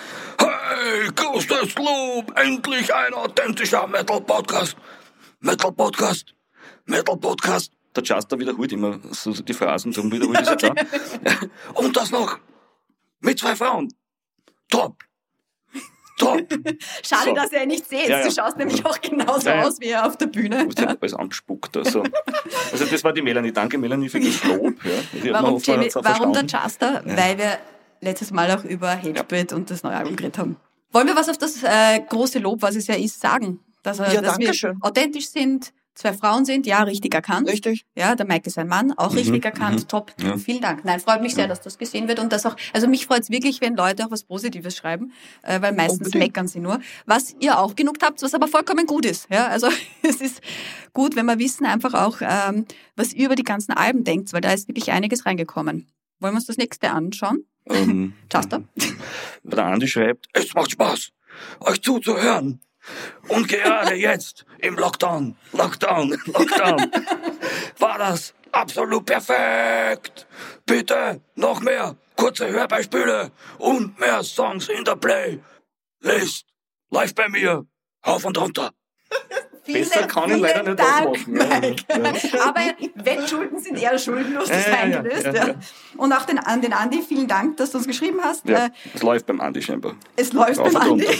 Hey, großes Lob, endlich ein authentischer Metal-Podcast. Metal-Podcast, Metal-Podcast. Der Juster wiederholt immer so die Phrasen, darum wiederholt er sie da. (laughs) Und das noch mit zwei Frauen. Top. Top. Schade, So. dass ihr ihn nicht seht. Ja, ja. Du schaust nämlich auch genauso Ja, ja. aus wie er auf der Bühne. Ich hab alles angespuckt. Also. also das war die Melanie. Danke Melanie für das Lob. Ja. Warum, Jamie, warum der. Juster? Weil wir letztes Mal auch über Hatebreed und das neue Album geredet haben. Wollen wir was auf das äh, große Lob, was es ja ist, sagen? Dass, Ja, dass wir danke schön. authentisch sind, zwei Frauen sind, ja, richtig erkannt. Richtig? Ja, der Mike ist ein Mann, auch richtig erkannt, top. Mhm. Ja. Vielen Dank. Nein, freut mich sehr, dass das gesehen wird und das auch, also mich freut es wirklich, wenn Leute auch was Positives schreiben, äh, weil meistens Unbedingt. meckern sie nur. Was ihr auch genug habt, was aber vollkommen gut ist. Ja, also (laughs) es ist gut, wenn wir wissen einfach auch, ähm, was ihr über die ganzen Alben denkt, weil da ist wirklich einiges reingekommen. Wollen wir uns das nächste anschauen? Ähm, (laughs) Juster? (laughs) der Andi schreibt, es macht Spaß, euch zuzuhören. Und gerade jetzt im Lockdown, Lockdown, Lockdown (laughs) war das absolut perfekt. Bitte noch mehr kurze Hörbeispiele und mehr Songs in der Playlist. Live bei mir, auf und runter. Besser kann ich leider nicht Dank, ausmachen. Ja, Mike. Aber Wettschulden sind eher schuldenlos, das Ja, ja, eingelöst. ja. Und auch den, an den Andi, vielen Dank, dass du uns geschrieben hast. Ja, Äh, es läuft beim Andi scheinbar. es läuft Auf beim Andi. (laughs)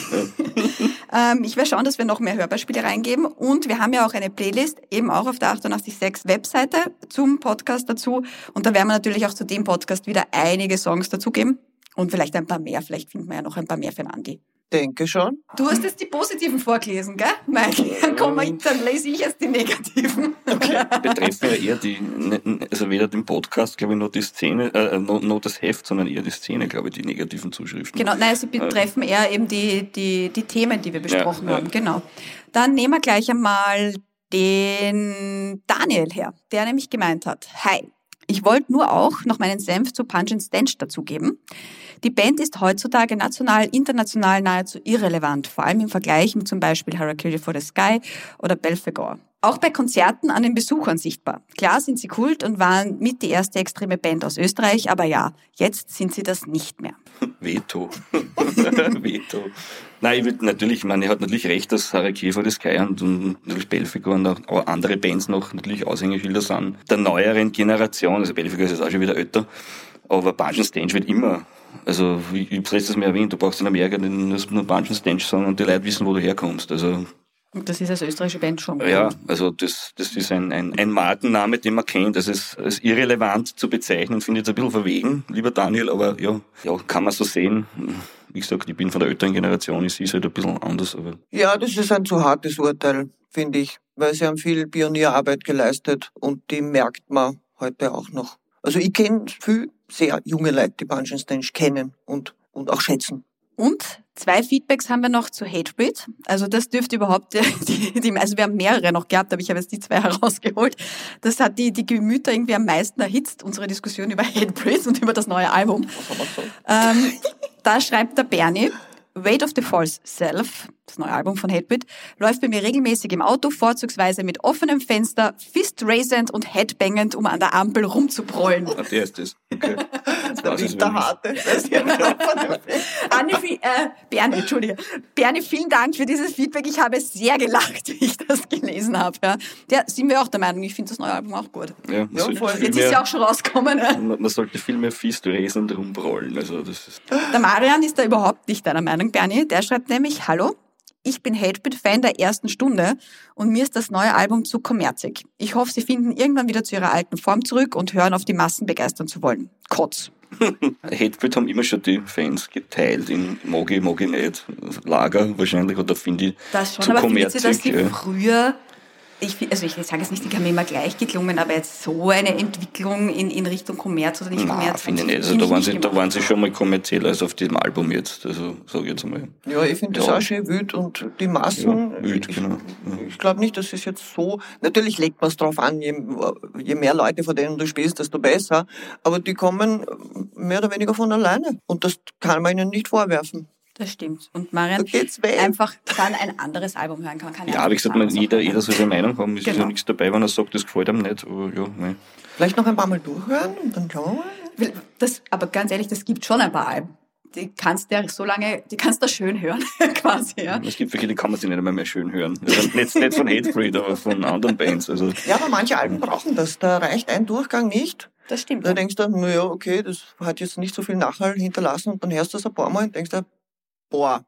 Ähm, ich werde schauen, dass wir noch mehr Hörbeispiele reingeben. Und wir haben ja auch eine Playlist, eben auch auf der 886 Webseite zum Podcast dazu. Und da werden wir natürlich auch zu dem Podcast wieder einige Songs dazugeben. Und vielleicht ein paar mehr. Vielleicht finden wir ja noch ein paar mehr für den Andi. Denke schon. Du hast jetzt die positiven vorgelesen, gell, Mike? Dann, komm dann lese ich jetzt die negativen. betreffen ja eher die, ne- also weder den Podcast, glaube ich, noch die Szene, äh, noch, noch das Heft, sondern eher die Szene, glaube ich, die negativen Zuschriften. Genau, nein, sie betreffen eher eben die, die, die Themen, die wir besprochen ja. haben. Genau. Dann nehmen wir gleich einmal den Daniel her, der nämlich gemeint hat, hi, ich wollte nur auch noch meinen Senf zu Punch and Stench dazugeben. Die Band ist heutzutage national, international nahezu irrelevant, vor allem im Vergleich mit zum Beispiel Harakiri for the Sky oder Belfegor. Auch bei Konzerten an den Besuchern sichtbar. Klar sind sie Kult und waren mit die erste extreme Band aus Österreich, aber ja, jetzt sind sie das nicht mehr. (laughs) Veto. (laughs) Veto. Nein, ich würde natürlich, ich meine, er hat natürlich recht, dass Harakiri for the Sky und, und natürlich Belfigur und auch andere Bands noch natürlich Aushängeschilder sind. Der neueren Generation, also Belfigur ist jetzt auch schon wieder älter, aber Bunch and Stench wird immer, also ich, ich habe letztes Mal erwähnt, du brauchst in Amerika den- nur and Stench Song und die Leute wissen, wo du herkommst. Also Und das ist als österreichische Band schon. ja, also das, das ist ein, ein, ein Markenname, den man kennt. Das ist als irrelevant zu bezeichnen, finde ich jetzt ein bisschen verwegen, lieber Daniel, aber ja, ja, kann man so sehen. Wie gesagt, ich bin von der älteren Generation, ich sehe es halt ein bisschen anders, aber Ja, das ist ein zu hartes Urteil, finde ich, weil sie haben viel Pionierarbeit geleistet und die merkt man heute auch noch. Also ich kenne viel sehr junge Leute, die Stench kennen und, und auch schätzen. Und zwei Feedbacks haben wir noch zu Hatebreed. Also das dürfte überhaupt, die, die, also wir haben mehrere noch gehabt, aber ich habe jetzt die zwei (laughs) herausgeholt. Das hat die, die Gemüter irgendwie am meisten erhitzt, unsere Diskussion über Hatebreed und über das neue Album. Ähm, da schreibt der Bernie, Weight of the False Self, das neue Album von Hatebreed, läuft bei mir regelmäßig im Auto, vorzugsweise mit offenem Fenster, fist-raisend und headbangend, um an der Ampel rumzubrollen. ah, der ist das. Okay. (laughs) Das ist der wirklich- harte. (laughs) Anne, äh, Bernie, Entschuldige. Bernie, vielen Dank für dieses Feedback. Ich habe sehr gelacht, (laughs) wie ich das gelesen habe. Ja, ja sind wir auch der Meinung, ich finde das neue Album auch gut. Ja, sollte voll. Jetzt ist ja mehr, auch schon rausgekommen. Ja. man, man sollte viel mehr Fist raisend rumbrollen. Also das ist, Der Marian ist da überhaupt nicht deiner Meinung, Bernie. Der schreibt nämlich, hallo, ich bin Hatebreed-Fan der ersten Stunde und mir ist das neue Album zu kommerzig. Ich hoffe, sie finden irgendwann wieder zu ihrer alten Form zurück und hören auf die Massen begeistern zu wollen. Kotz. (laughs) Hatebreed haben immer schon die Fans geteilt in Mogi, Mogi nicht, Lager wahrscheinlich, oder finde ich Das schon, zu aber findet ihr, dass die früher, ich, also ich sage jetzt nicht, die haben immer gleich geklungen, aber jetzt so eine Entwicklung in, in Richtung Kommerz oder nicht Nein, Kommerz. finde ich nicht. Also da waren, nicht sie, da waren sie schon mal kommerzieller als auf diesem Album jetzt. Also sage ich jetzt einmal. Ja, ich finde das Ja. auch schön wild und die Massen. Ja, wild, ich genau. ich glaube nicht, dass es jetzt so. Natürlich legt man es drauf an, je, je mehr Leute, von denen du spielst, desto besser. Aber die kommen mehr oder weniger von alleine. Und das kann man ihnen nicht vorwerfen. Das stimmt. Und Marian, einfach dann ein anderes Album hören kann. Kann Ja, wie gesagt, man, jeder, jeder soll seine Meinung haben. Es ist ja Genau. nichts dabei, wenn er sagt, das gefällt ihm nicht. Aber ja, nein. Vielleicht noch ein paar Mal durchhören und dann schauen wir mal. Das, aber ganz ehrlich, das gibt schon ein paar Alben. Die kannst du ja so lange, die kannst du schön hören, (laughs) quasi, ja. Es gibt welche, die kann man sich nicht einmal mehr schön hören. Also nicht, nicht von Hatebreed, aber von anderen Bands. Also Ja, aber manche Alben brauchen das. Da reicht ein Durchgang nicht. Das stimmt. Da denkst du, naja, okay, das hat jetzt nicht so viel Nachhall hinterlassen und dann hörst du das ein paar Mal und denkst du, boah,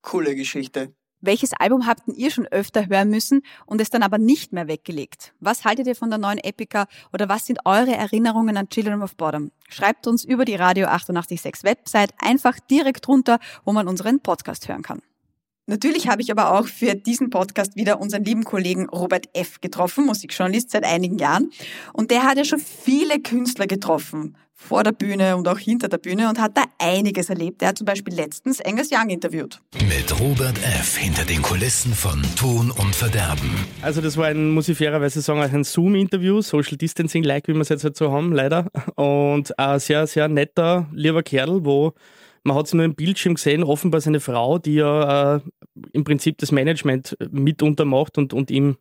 coole Geschichte. Welches Album habt ihr schon öfter hören müssen und es dann aber nicht mehr weggelegt? Was haltet ihr von der neuen Epica oder was sind eure Erinnerungen an Children of Bottom? Schreibt uns über die Radio 886 Website einfach direkt runter, wo man unseren Podcast hören kann. Natürlich habe ich aber auch für diesen Podcast wieder unseren lieben Kollegen Robert F. getroffen, Musikjournalist seit einigen Jahren. Und der hat ja schon viele Künstler getroffen, vor der Bühne und auch hinter der Bühne und hat da einiges erlebt. Er hat zum Beispiel letztens Angus Young interviewt. Mit Robert F. hinter den Kulissen von Ton und Verderben. Also das war ein, muss ich fairerweise sagen, ein Zoom-Interview, Social Distancing-like, wie wir es jetzt halt so haben, leider. Und ein sehr, sehr netter, lieber Kerl, wo man hat es nur im Bildschirm gesehen, offenbar seine Frau, die ja äh, im Prinzip das Management mitunter macht und, und ihm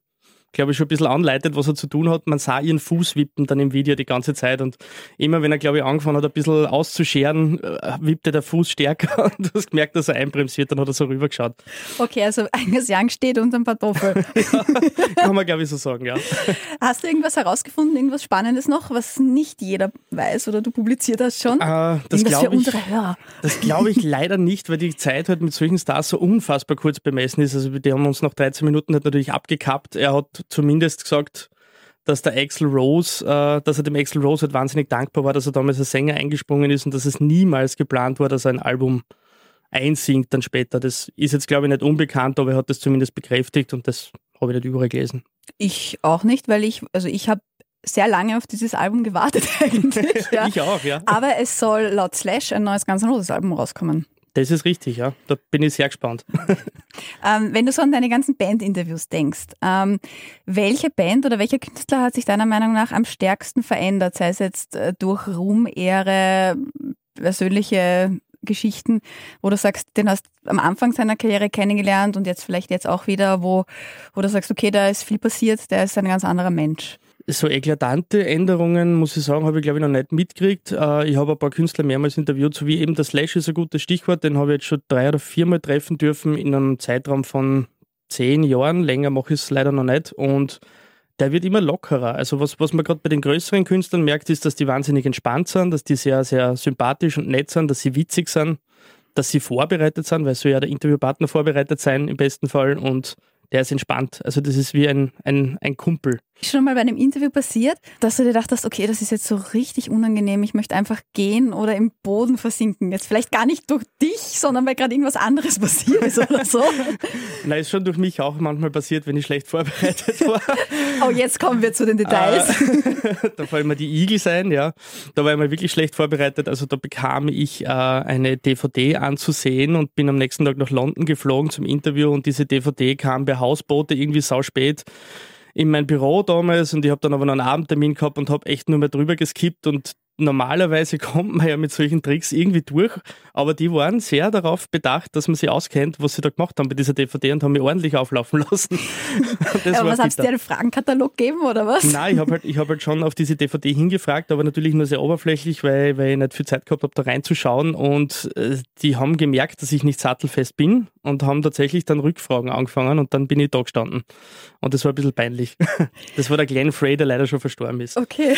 glaube ich, schon ein bisschen anleitet, was er zu tun hat. Man sah ihren Fuß wippen dann im Video die ganze Zeit und immer wenn er, glaube ich, angefangen hat, ein bisschen auszuscheren, äh, wippte der Fuß stärker (laughs) und du hast gemerkt, dass er einbremsiert, dann hat er so rübergeschaut. Okay, also Angus Young steht unterm Kartoffel. (laughs) Kann man, glaube ich, so sagen, ja. Hast du irgendwas herausgefunden, irgendwas Spannendes noch, was nicht jeder weiß oder du publiziert hast schon? Äh, das glaube ich, das glaube ich leider nicht, weil die Zeit halt mit solchen Stars so unfassbar kurz bemessen ist. Also die haben uns nach 13 Minuten halt natürlich abgekappt. Er hat zumindest gesagt, dass der Axel Rose, äh, dass er dem Axel Rose halt wahnsinnig dankbar war, dass er damals als Sänger eingesprungen ist und dass es niemals geplant war, dass er ein Album einsingt dann später. Das ist jetzt, glaube ich, nicht unbekannt, aber er hat das zumindest bekräftigt und das habe ich nicht überall gelesen. Ich auch nicht, weil ich, also ich habe sehr lange auf dieses Album gewartet (laughs) eigentlich. (laughs) Ja. Ich auch, ja. Aber es soll laut Slash ein neues N' Roses Album rauskommen. Das ist richtig, ja. Da bin ich sehr gespannt. (laughs) Ähm, wenn du so an deine ganzen Bandinterviews denkst, ähm, welche Band oder welcher Künstler hat sich deiner Meinung nach am stärksten verändert? Sei es jetzt äh, durch Ruhm, Ehre, persönliche Geschichten, wo du sagst, den hast du am Anfang seiner Karriere kennengelernt und jetzt vielleicht jetzt auch wieder, wo, wo du sagst, okay, da ist viel passiert, der ist ein ganz anderer Mensch. So eklatante Änderungen, muss ich sagen, habe ich glaube ich noch nicht mitgekriegt. Äh, Ich habe ein paar Künstler mehrmals interviewt, so wie eben der Slash ist ein gutes Stichwort, den habe ich jetzt schon drei oder viermal treffen dürfen in einem Zeitraum von zehn Jahren. Länger mache ich es leider noch nicht. Und der wird immer lockerer. Also was, was man gerade bei den größeren Künstlern merkt, ist, dass die wahnsinnig entspannt sind, dass die sehr, sehr sympathisch und nett sind, dass sie witzig sind, dass sie vorbereitet sind, weil so ja der Interviewpartner vorbereitet sein im besten Fall und der ist entspannt. Also das ist wie ein, ein, ein Kumpel. Schon mal bei einem Interview passiert, dass du dir dachtest, okay, das ist jetzt so richtig unangenehm, ich möchte einfach gehen oder im Boden versinken. Jetzt vielleicht gar nicht durch dich, sondern weil gerade irgendwas anderes passiert ist oder so. (laughs) Na, ist schon durch mich auch manchmal passiert, wenn ich schlecht vorbereitet war. (laughs) Oh, jetzt kommen wir zu den Details. (laughs) da fallen mir die Igel sein, ja. Da war ich mal wirklich schlecht vorbereitet. Also da bekam ich äh, eine DVD anzusehen und bin am nächsten Tag nach London geflogen zum Interview und diese DVD kam per Hausboote irgendwie sau spät in mein Büro damals und ich habe dann aber noch einen Abendtermin gehabt und habe echt nur mehr drüber geskippt und normalerweise (laughs) kommt man ja mit solchen Tricks irgendwie durch, aber die waren sehr darauf bedacht, dass man sich auskennt, was sie da gemacht haben bei dieser DVD und haben mich ordentlich auflaufen (laughs) lassen. (laughs) Aber was hast du dir einen Fragenkatalog gegeben oder was? Nein, ich habe halt, ich hab halt schon auf diese DVD hingefragt, aber natürlich nur sehr oberflächlich, weil, weil ich nicht viel Zeit gehabt habe, da reinzuschauen. Und äh, die haben gemerkt, dass ich nicht sattelfest bin und haben tatsächlich dann Rückfragen angefangen und dann bin ich da gestanden. Und das war ein bisschen peinlich. Das war der Glenn Frey, der leider schon verstorben ist. Okay.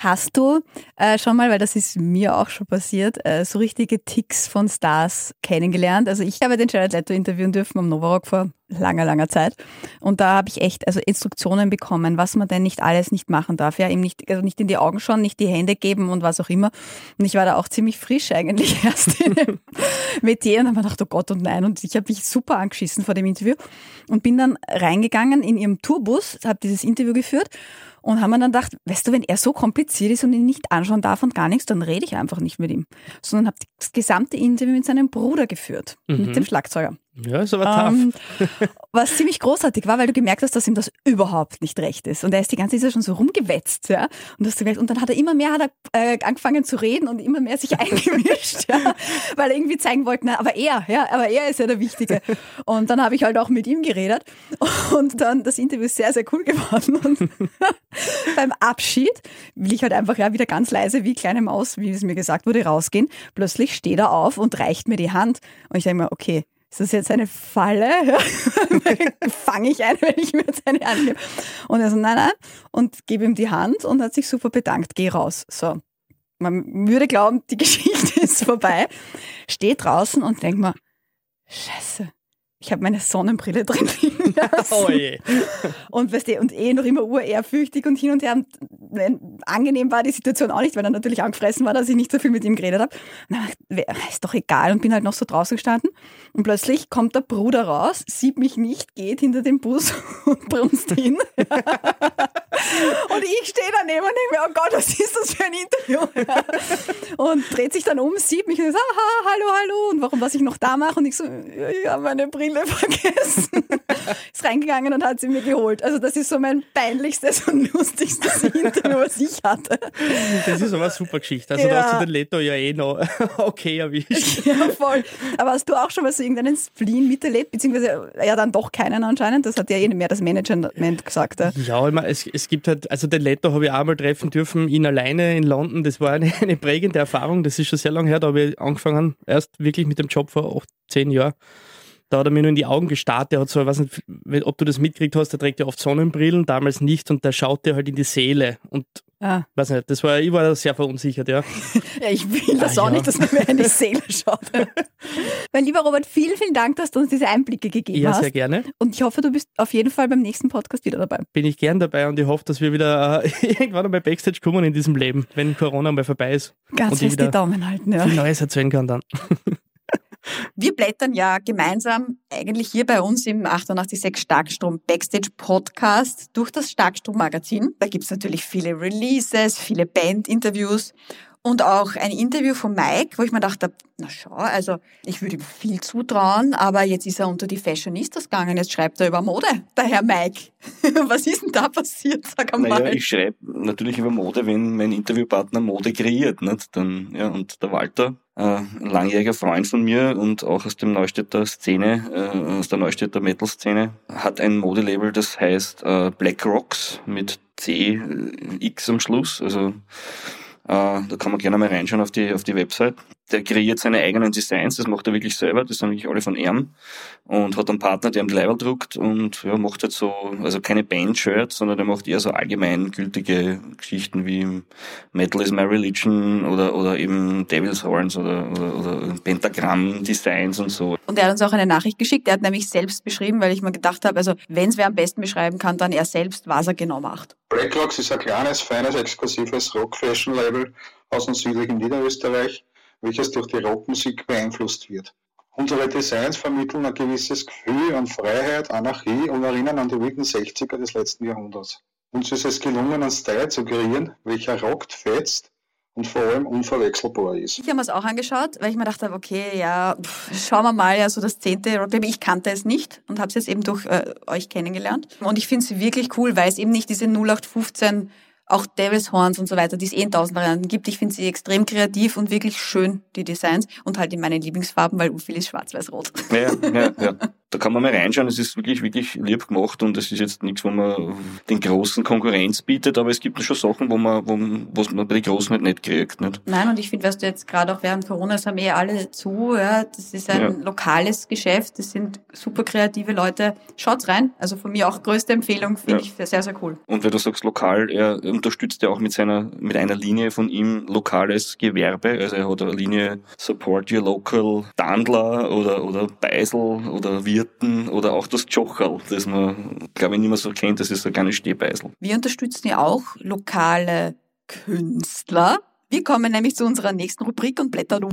Hast du äh, schon mal, weil das ist mir auch schon passiert, äh, so richtige Ticks von Stars kennengelernt? Also ich habe den Jared Leto interviewen dürfen am Novarock vor langer, langer Zeit. Und da habe ich echt also Instruktionen bekommen, was man denn nicht alles nicht machen darf. Ja, ihm nicht, also nicht in die Augen schauen, nicht die Hände geben und was auch immer. Und ich war da auch ziemlich frisch eigentlich (laughs) erst in dem Metier und habe gedacht, oh Gott und nein. Und ich habe mich super angeschissen vor dem Interview und bin dann reingegangen in ihrem Tourbus, habe dieses Interview geführt und haben mir dann gedacht, weißt du, wenn er so kompliziert ist und ihn nicht anschauen darf und gar nichts, dann rede ich einfach nicht mit ihm. Sondern habe das gesamte Interview mit seinem Bruder geführt, mit dem Schlagzeuger. Ja, ist aber tough. Ähm, was ziemlich großartig war, weil du gemerkt hast, dass ihm das überhaupt nicht recht ist. Und er ist die ganze Zeit schon so rumgewetzt, ja. Und, du gemerkt, und dann hat er immer mehr hat er, äh, angefangen zu reden und immer mehr sich (laughs) eingemischt, ja. Weil er irgendwie zeigen wollte, na, aber er, ja, aber er ist ja der Wichtige. Und dann habe ich halt auch mit ihm geredet. Und dann, das Interview ist sehr, sehr cool geworden. Und (laughs) beim Abschied will ich halt einfach ja wieder ganz leise wie kleine Maus, wie es mir gesagt wurde, rausgehen. Plötzlich steht er auf und reicht mir die Hand. Und ich denke mir, okay, ist das jetzt eine Falle? (laughs) Fange ich ein, wenn ich mir jetzt eine Hand gebe? Und er so, nein, nein. Und gebe ihm die Hand und hat sich super bedankt. Geh raus. So. Man würde glauben, die (laughs) Geschichte ist vorbei. Steht draußen und denkt mir, scheiße. Ich habe meine Sonnenbrille drin liegen (laughs) lassen. Oh je. Und, weißt du, und eh noch immer urehrfürchtig und hin und her. Und angenehm war die Situation auch nicht, weil er natürlich angefressen war, dass ich nicht so viel mit ihm geredet habe. Und dann ich ist doch egal und bin halt noch so draußen gestanden. Und plötzlich kommt der Bruder raus, sieht mich nicht, geht hinter dem Bus (laughs) und brunst hin. (laughs) und ich stehe daneben und denke mir, oh Gott, was ist das für ein Interview? Und dreht sich dann um, sieht mich und sagt, aha, hallo, hallo. Und warum, was ich noch da mache? Und ich so, ja, meine Brille (laughs) vergessen. Ist reingegangen und hat sie mir geholt. Also das ist so mein peinlichstes und lustigstes (laughs) Interview, was ich hatte. Das ist aber eine super Geschichte. Also da Ja. hast du den Leto ja eh noch (laughs) okay erwischt. (laughs) Ja, voll. Aber hast du auch schon mal so irgendeinen Spleen miterlebt? Beziehungsweise ja dann doch keinen anscheinend. Das hat ja eh mehr das Management gesagt. Ja. Ja, mein, es, es gibt halt, also den Leto habe ich auch mal treffen dürfen, ihn alleine in London. Das war eine, eine prägende Erfahrung. Das ist schon sehr lange her. Da habe ich angefangen, erst wirklich mit dem Job vor acht, zehn Jahren. Da hat er mir nur in die Augen gestarrt. Der hat so, ich weiß nicht, ob du das mitgekriegt hast, der trägt ja oft Sonnenbrillen, damals nicht. Und der schaut dir halt in die Seele. Und Ah. weiß nicht, das war, ich war da sehr verunsichert, ja. (laughs) Ja, ich will das Ah, auch ja. nicht, dass man mir in die Seele schaut. (laughs) mein lieber Robert, vielen, vielen Dank, dass du uns diese Einblicke gegeben Ja, hast. sehr gerne. Und ich hoffe, du bist auf jeden Fall beim nächsten Podcast wieder dabei. Bin ich gern dabei und ich hoffe, dass wir wieder äh, (laughs) irgendwann einmal Backstage kommen in diesem Leben, wenn Corona mal vorbei ist. Ganz fest die Daumen halten. Ja. viel Neues erzählen kann dann. Wir blättern ja gemeinsam eigentlich hier bei uns im 886 Starkstrom Backstage Podcast durch das Starkstrom Magazin. Da gibt's natürlich viele Releases, viele Band-Interviews und auch ein Interview von Mike, wo ich mir dachte, na schau, also ich würde ihm viel zutrauen, aber jetzt ist er unter die Fashionistas gegangen, jetzt schreibt er über Mode, der Herr Mike. (laughs) Was ist denn da passiert? Sag einmal. Naja, ich schreibe natürlich über Mode, wenn mein Interviewpartner Mode kreiert, nicht? Dann, ja, und der Walter, ein langjähriger Freund von mir und auch aus dem Neustädter Szene, äh, aus der Neustädter Metal-Szene, hat ein Modelabel, das heißt äh, Black Rocks mit C, äh, am Schluss, also äh, da kann man gerne mal reinschauen auf die, auf die Website. Der kreiert seine eigenen Designs, das macht er wirklich selber, das sind wirklich alle von ihm und hat einen Partner, der ihm die Leiber druckt und ja, macht halt so, also keine Band-Shirts, sondern der macht eher so allgemeingültige Geschichten wie Metal is my religion oder, oder eben Devil's Horns oder, oder, oder Pentagramm-Designs und so. Und er hat uns auch eine Nachricht geschickt. Er hat nämlich selbst beschrieben, weil ich mir gedacht habe, also wenn es wer am besten beschreiben kann, dann er selbst, was er genau macht. Blackrocks ist ein kleines, feines, exklusives Rock-Fashion-Label aus dem südlichen Niederösterreich, welches durch die Rockmusik beeinflusst wird. Unsere Designs vermitteln ein gewisses Gefühl an Freiheit, Anarchie und erinnern an die wilden 60er des letzten Jahrhunderts. Uns ist es gelungen, einen Style zu kreieren, welcher rockt, fetzt und vor allem unverwechselbar ist. Ich habe mir es auch angeschaut, weil ich mir gedacht habe, okay, ja, pff, schauen wir mal, ja, so das zehnte Rockbaby. Ich kannte es nicht und habe es jetzt eben durch äh, euch kennengelernt. Und ich finde es wirklich cool, weil es eben nicht diese 0815, auch Devil's Horns und so weiter, die es eh in tausend Varianten gibt. Ich finde sie extrem kreativ und wirklich schön, die Designs. Und halt in meinen Lieblingsfarben, weil Ufil ist schwarz-weiß-rot. Ja, ja, ja. Da kann man mal reinschauen, es ist wirklich, wirklich lieb gemacht und es ist jetzt nichts, wo man den großen Konkurrenz bietet, aber es gibt schon Sachen, wo man, wo, was man bei den Großen halt nicht kriegt, nicht? Nein, und ich finde, weißt du, jetzt gerade auch während Corona, es haben eh alle zu, ja, das ist ein Ja. lokales Geschäft, das sind super kreative Leute. Schaut's rein. Also von mir auch größte Empfehlung, finde Ja. ich sehr, sehr cool. Und wenn du sagst lokal, er unterstützt ja auch mit seiner, mit einer Linie von ihm lokales Gewerbe. Also er hat eine Linie Support Your Local Dandler oder, oder Beisel oder Wirten oder auch das Jocherl, das man, glaube ich, nicht mehr so kennt. Das ist so ein kleines Stehbeisel. Wir unterstützen ja auch lokale Künstler. Wir kommen nämlich zu unserer nächsten Rubrik und blättern um.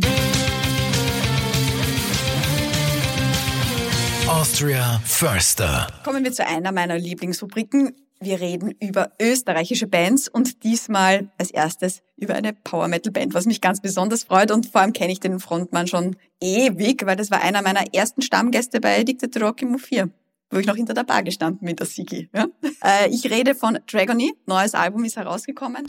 Austria Förster. Kommen wir zu einer meiner Lieblingsrubriken. Wir reden über österreichische Bands und diesmal als erstes über eine Power Metal Band, was mich ganz besonders freut und vor allem kenne ich den Frontmann schon ewig, weil das war einer meiner ersten Stammgäste bei Dictator Rock im U4 wo ich noch hinter der Bar gestanden mit der Sigi. Ja? Äh, ich rede von Dragony, neues Album ist herausgekommen.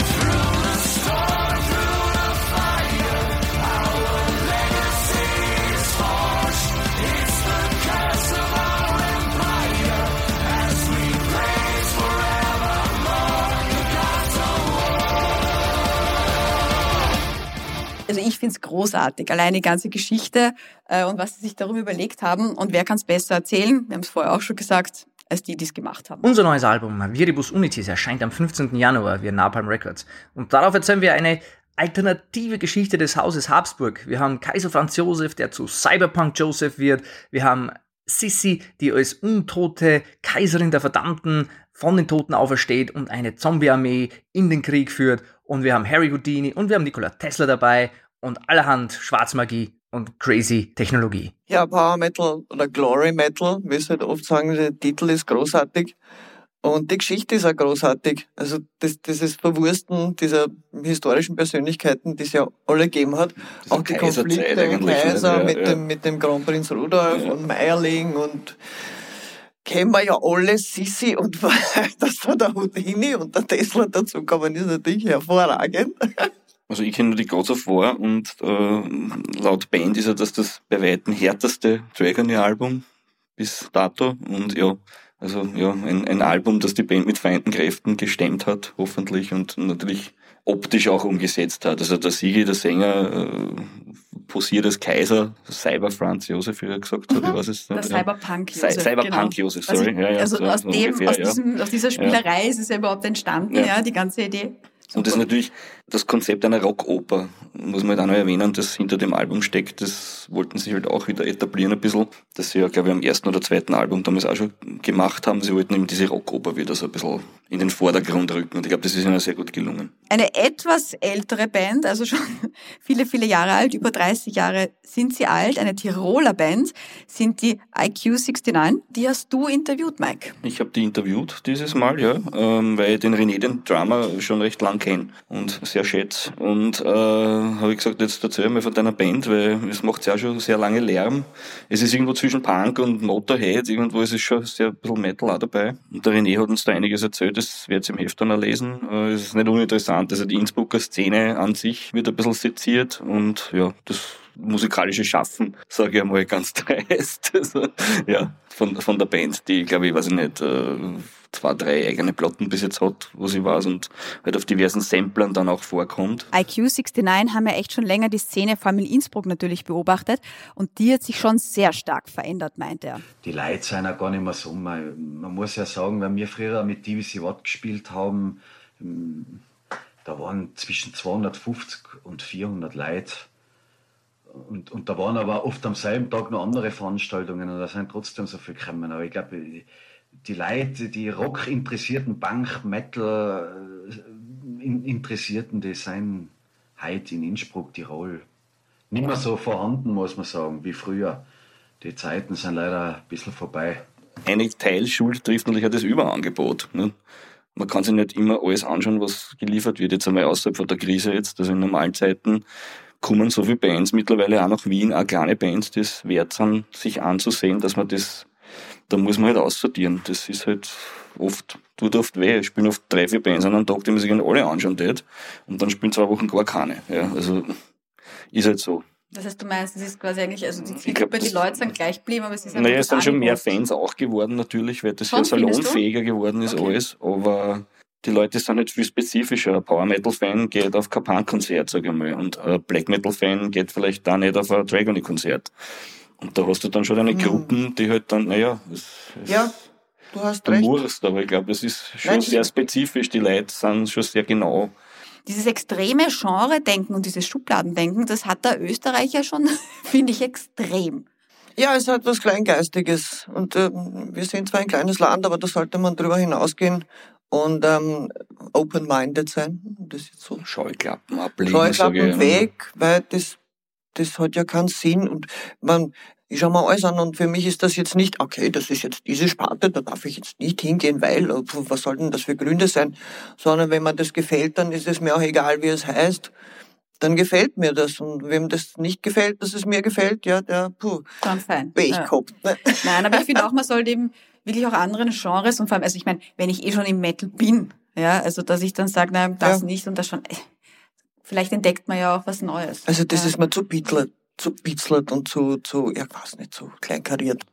Also ich find's großartig, allein die ganze Geschichte äh, und was sie sich darüber überlegt haben. Und wer kann's besser erzählen? Wir haben es vorher auch schon gesagt, als die, die es gemacht haben. Unser neues Album Viribus Unitis erscheint am 15. Januar via Napalm Records. Und darauf erzählen wir eine alternative Geschichte des Hauses Habsburg. Wir haben Kaiser Franz Josef, der zu Cyberpunk Joseph wird. Wir haben Sissi, die als untote Kaiserin der Verdammten von den Toten aufersteht und eine Zombie-Armee in den Krieg führt. Und wir haben Harry Houdini und wir haben Nikola Tesla dabei und allerhand Schwarzmagie und crazy Technologie. Ja, Power Metal oder Glory Metal, wie sie halt oft sagen, der Titel ist großartig. Und die Geschichte ist auch großartig. Also das, dieses Verwursten dieser historischen Persönlichkeiten, die es ja alle gegeben hat. auch die Konflikte eigentlich, Kaiser ja, mit, ja. Dem, mit dem Kronprinz Rudolf Ja. und Meierling und kennen wir ja alle, Sissi und dass da der Houdini und der Tesla dazu kommen, ist natürlich hervorragend. (laughs) Also ich kenne nur die Gods of War und äh, laut Band ist ja das das bei weitem härteste Dragoneer-Album bis dato. Und ja, also ja, ein, ein Album, das die Band mit vereinten Kräften gestemmt hat, hoffentlich, und natürlich optisch auch umgesetzt hat. Also der Sigi, der Sänger, äh, posiert als Kaiser, Cyber Franz Josef, wie er gesagt hat, ich weiß es Der nicht. ja. Cyberpunk Cy- Josef. Cyberpunk genau. Josef, sorry. Also, ja, ja, also so- aus, dem, ungefähr, aus, ja. diesem, aus dieser Spielerei ist es ja überhaupt entstanden, Ja. ja, die ganze Idee. Und das ist natürlich das Konzept einer Rockoper, muss man halt auch noch erwähnen, das hinter dem Album steckt. Das wollten sie halt auch wieder etablieren ein bisschen. Das sie ja, glaube ich, am ersten oder zweiten Album damals auch schon gemacht haben. Sie wollten eben diese Rockoper wieder so ein bisschen in den Vordergrund rücken. Und ich glaube, das ist ihnen sehr gut gelungen. Eine etwas ältere Band, also schon (laughs) viele, viele Jahre alt, über 30 Jahre sind sie alt, eine Tiroler Band, sind die IQ69. Die hast du interviewt, Mike. Ich habe die interviewt dieses Mal, ja, ähm, weil ich den René, den Drummer, schon recht lang kenne und sehr schätze. Und äh, habe ich gesagt, jetzt erzähl mal von deiner Band, weil es macht ja schon sehr lange Lärm. Es ist irgendwo zwischen Punk und Motorhead, irgendwo ist es schon sehr ein bisschen Metal auch dabei. Und der René hat uns da einiges erzählt, das wird im Heft dann auch lesen. Äh, es ist nicht uninteressant, also die Innsbrucker Szene an sich wird ein bisschen seziert und ja, das musikalische Schaffen, sage ich einmal ganz (laughs) dreist. Also, ja, von, von der Band, die, glaube ich, weiß ich nicht, äh, zwei, drei eigene Platten bis jetzt hat, wo sie war und halt auf diversen Samplern dann auch vorkommt. IQ69 haben ja echt schon länger die Szene, vor allem in Innsbruck natürlich, beobachtet und die hat sich schon sehr stark verändert, meint er. die Leute sind ja gar nicht mehr so. Man, man muss ja sagen, wenn wir früher mit DVC Watt gespielt haben, ähm, da waren zwischen 250 und 400 Leute. Und, und da waren aber oft am selben Tag noch andere Veranstaltungen und da sind trotzdem so viel gekommen. Aber ich glaube, die Leute, die Rock-interessierten, Punk, Metal äh, in- Interessierten, die sind heute in Innsbruck, Tirol, nicht mehr so vorhanden, muss man sagen, wie früher. Die Zeiten sind leider ein bisschen vorbei. Eine Teilschuld trifft natürlich auch das Überangebot. Ne? Man kann sich nicht immer alles anschauen, was geliefert wird, jetzt einmal außerhalb von der Krise jetzt. Also in normalen Zeiten kommen so viele Bands mittlerweile auch nach Wien, auch kleine Bands, die es wert sind, sich anzusehen, dass man das, da muss man halt aussortieren. Das ist halt oft, tut oft weh. Ich spiele oft drei, vier Bands an einem Tag, die man sich alle anschauen tät. Und dann spielen zwei Wochen gar keine. Ja, also, ist halt so. Das heißt, du meinst, es ist quasi eigentlich, also die Zielgruppe, die Leute sind gleich geblieben, aber es ist Naja, es sind schon mehr. Fans auch geworden natürlich, weil das Schon, ja salonfähiger geworden ist alles, aber die Leute sind nicht viel spezifischer. Ein Power Metal Fan geht auf kein Punk Konzert, sage ich mal, und ein Black Metal Fan geht vielleicht da nicht auf ein Dragony Konzert. Und da hast du dann schon deine Hm. Gruppen, die halt dann, naja, es, es, Ja, du hast du recht. musst, aber ich glaube, das ist schon Nein, sehr spezifisch. Die Leute sind schon sehr genau. Dieses extreme Genre-Denken und dieses Schubladendenken, das hat der Österreicher schon, (laughs) finde ich, extrem. Ja, es hat was Kleingeistiges. Und ähm, wir sind zwar ein kleines Land, aber da sollte man drüber hinausgehen und ähm, open-minded sein. Das ist so. Scheuklappen ablegen, sage Scheuklappen ich. weg, weil das, das hat ja keinen Sinn. Und man, ich schau mir alles an und für mich ist das jetzt nicht, okay, das ist jetzt diese Sparte, da darf ich jetzt nicht hingehen, weil, äh, was sollten das für Gründe sein? Sondern wenn mir das gefällt, dann ist es mir auch egal, wie es heißt. Dann gefällt mir das. Und wem das nicht gefällt, dass es mir gefällt, ja, der, puh, Dann fein. Pech Ja. gehabt. Ne? Nein, aber ich finde auch, (laughs) man sollte eben wirklich auch anderen Genres und vor allem, also ich meine, wenn ich eh schon im Metal bin, ja, also dass ich dann sage, nein, das Ja. nicht und das schon, äh, vielleicht entdeckt man ja auch was Neues. Also das ja. ist mir zu bitzlert, zu bitzlert und zu, zu, ja, weiß nicht, zu kleinkariert.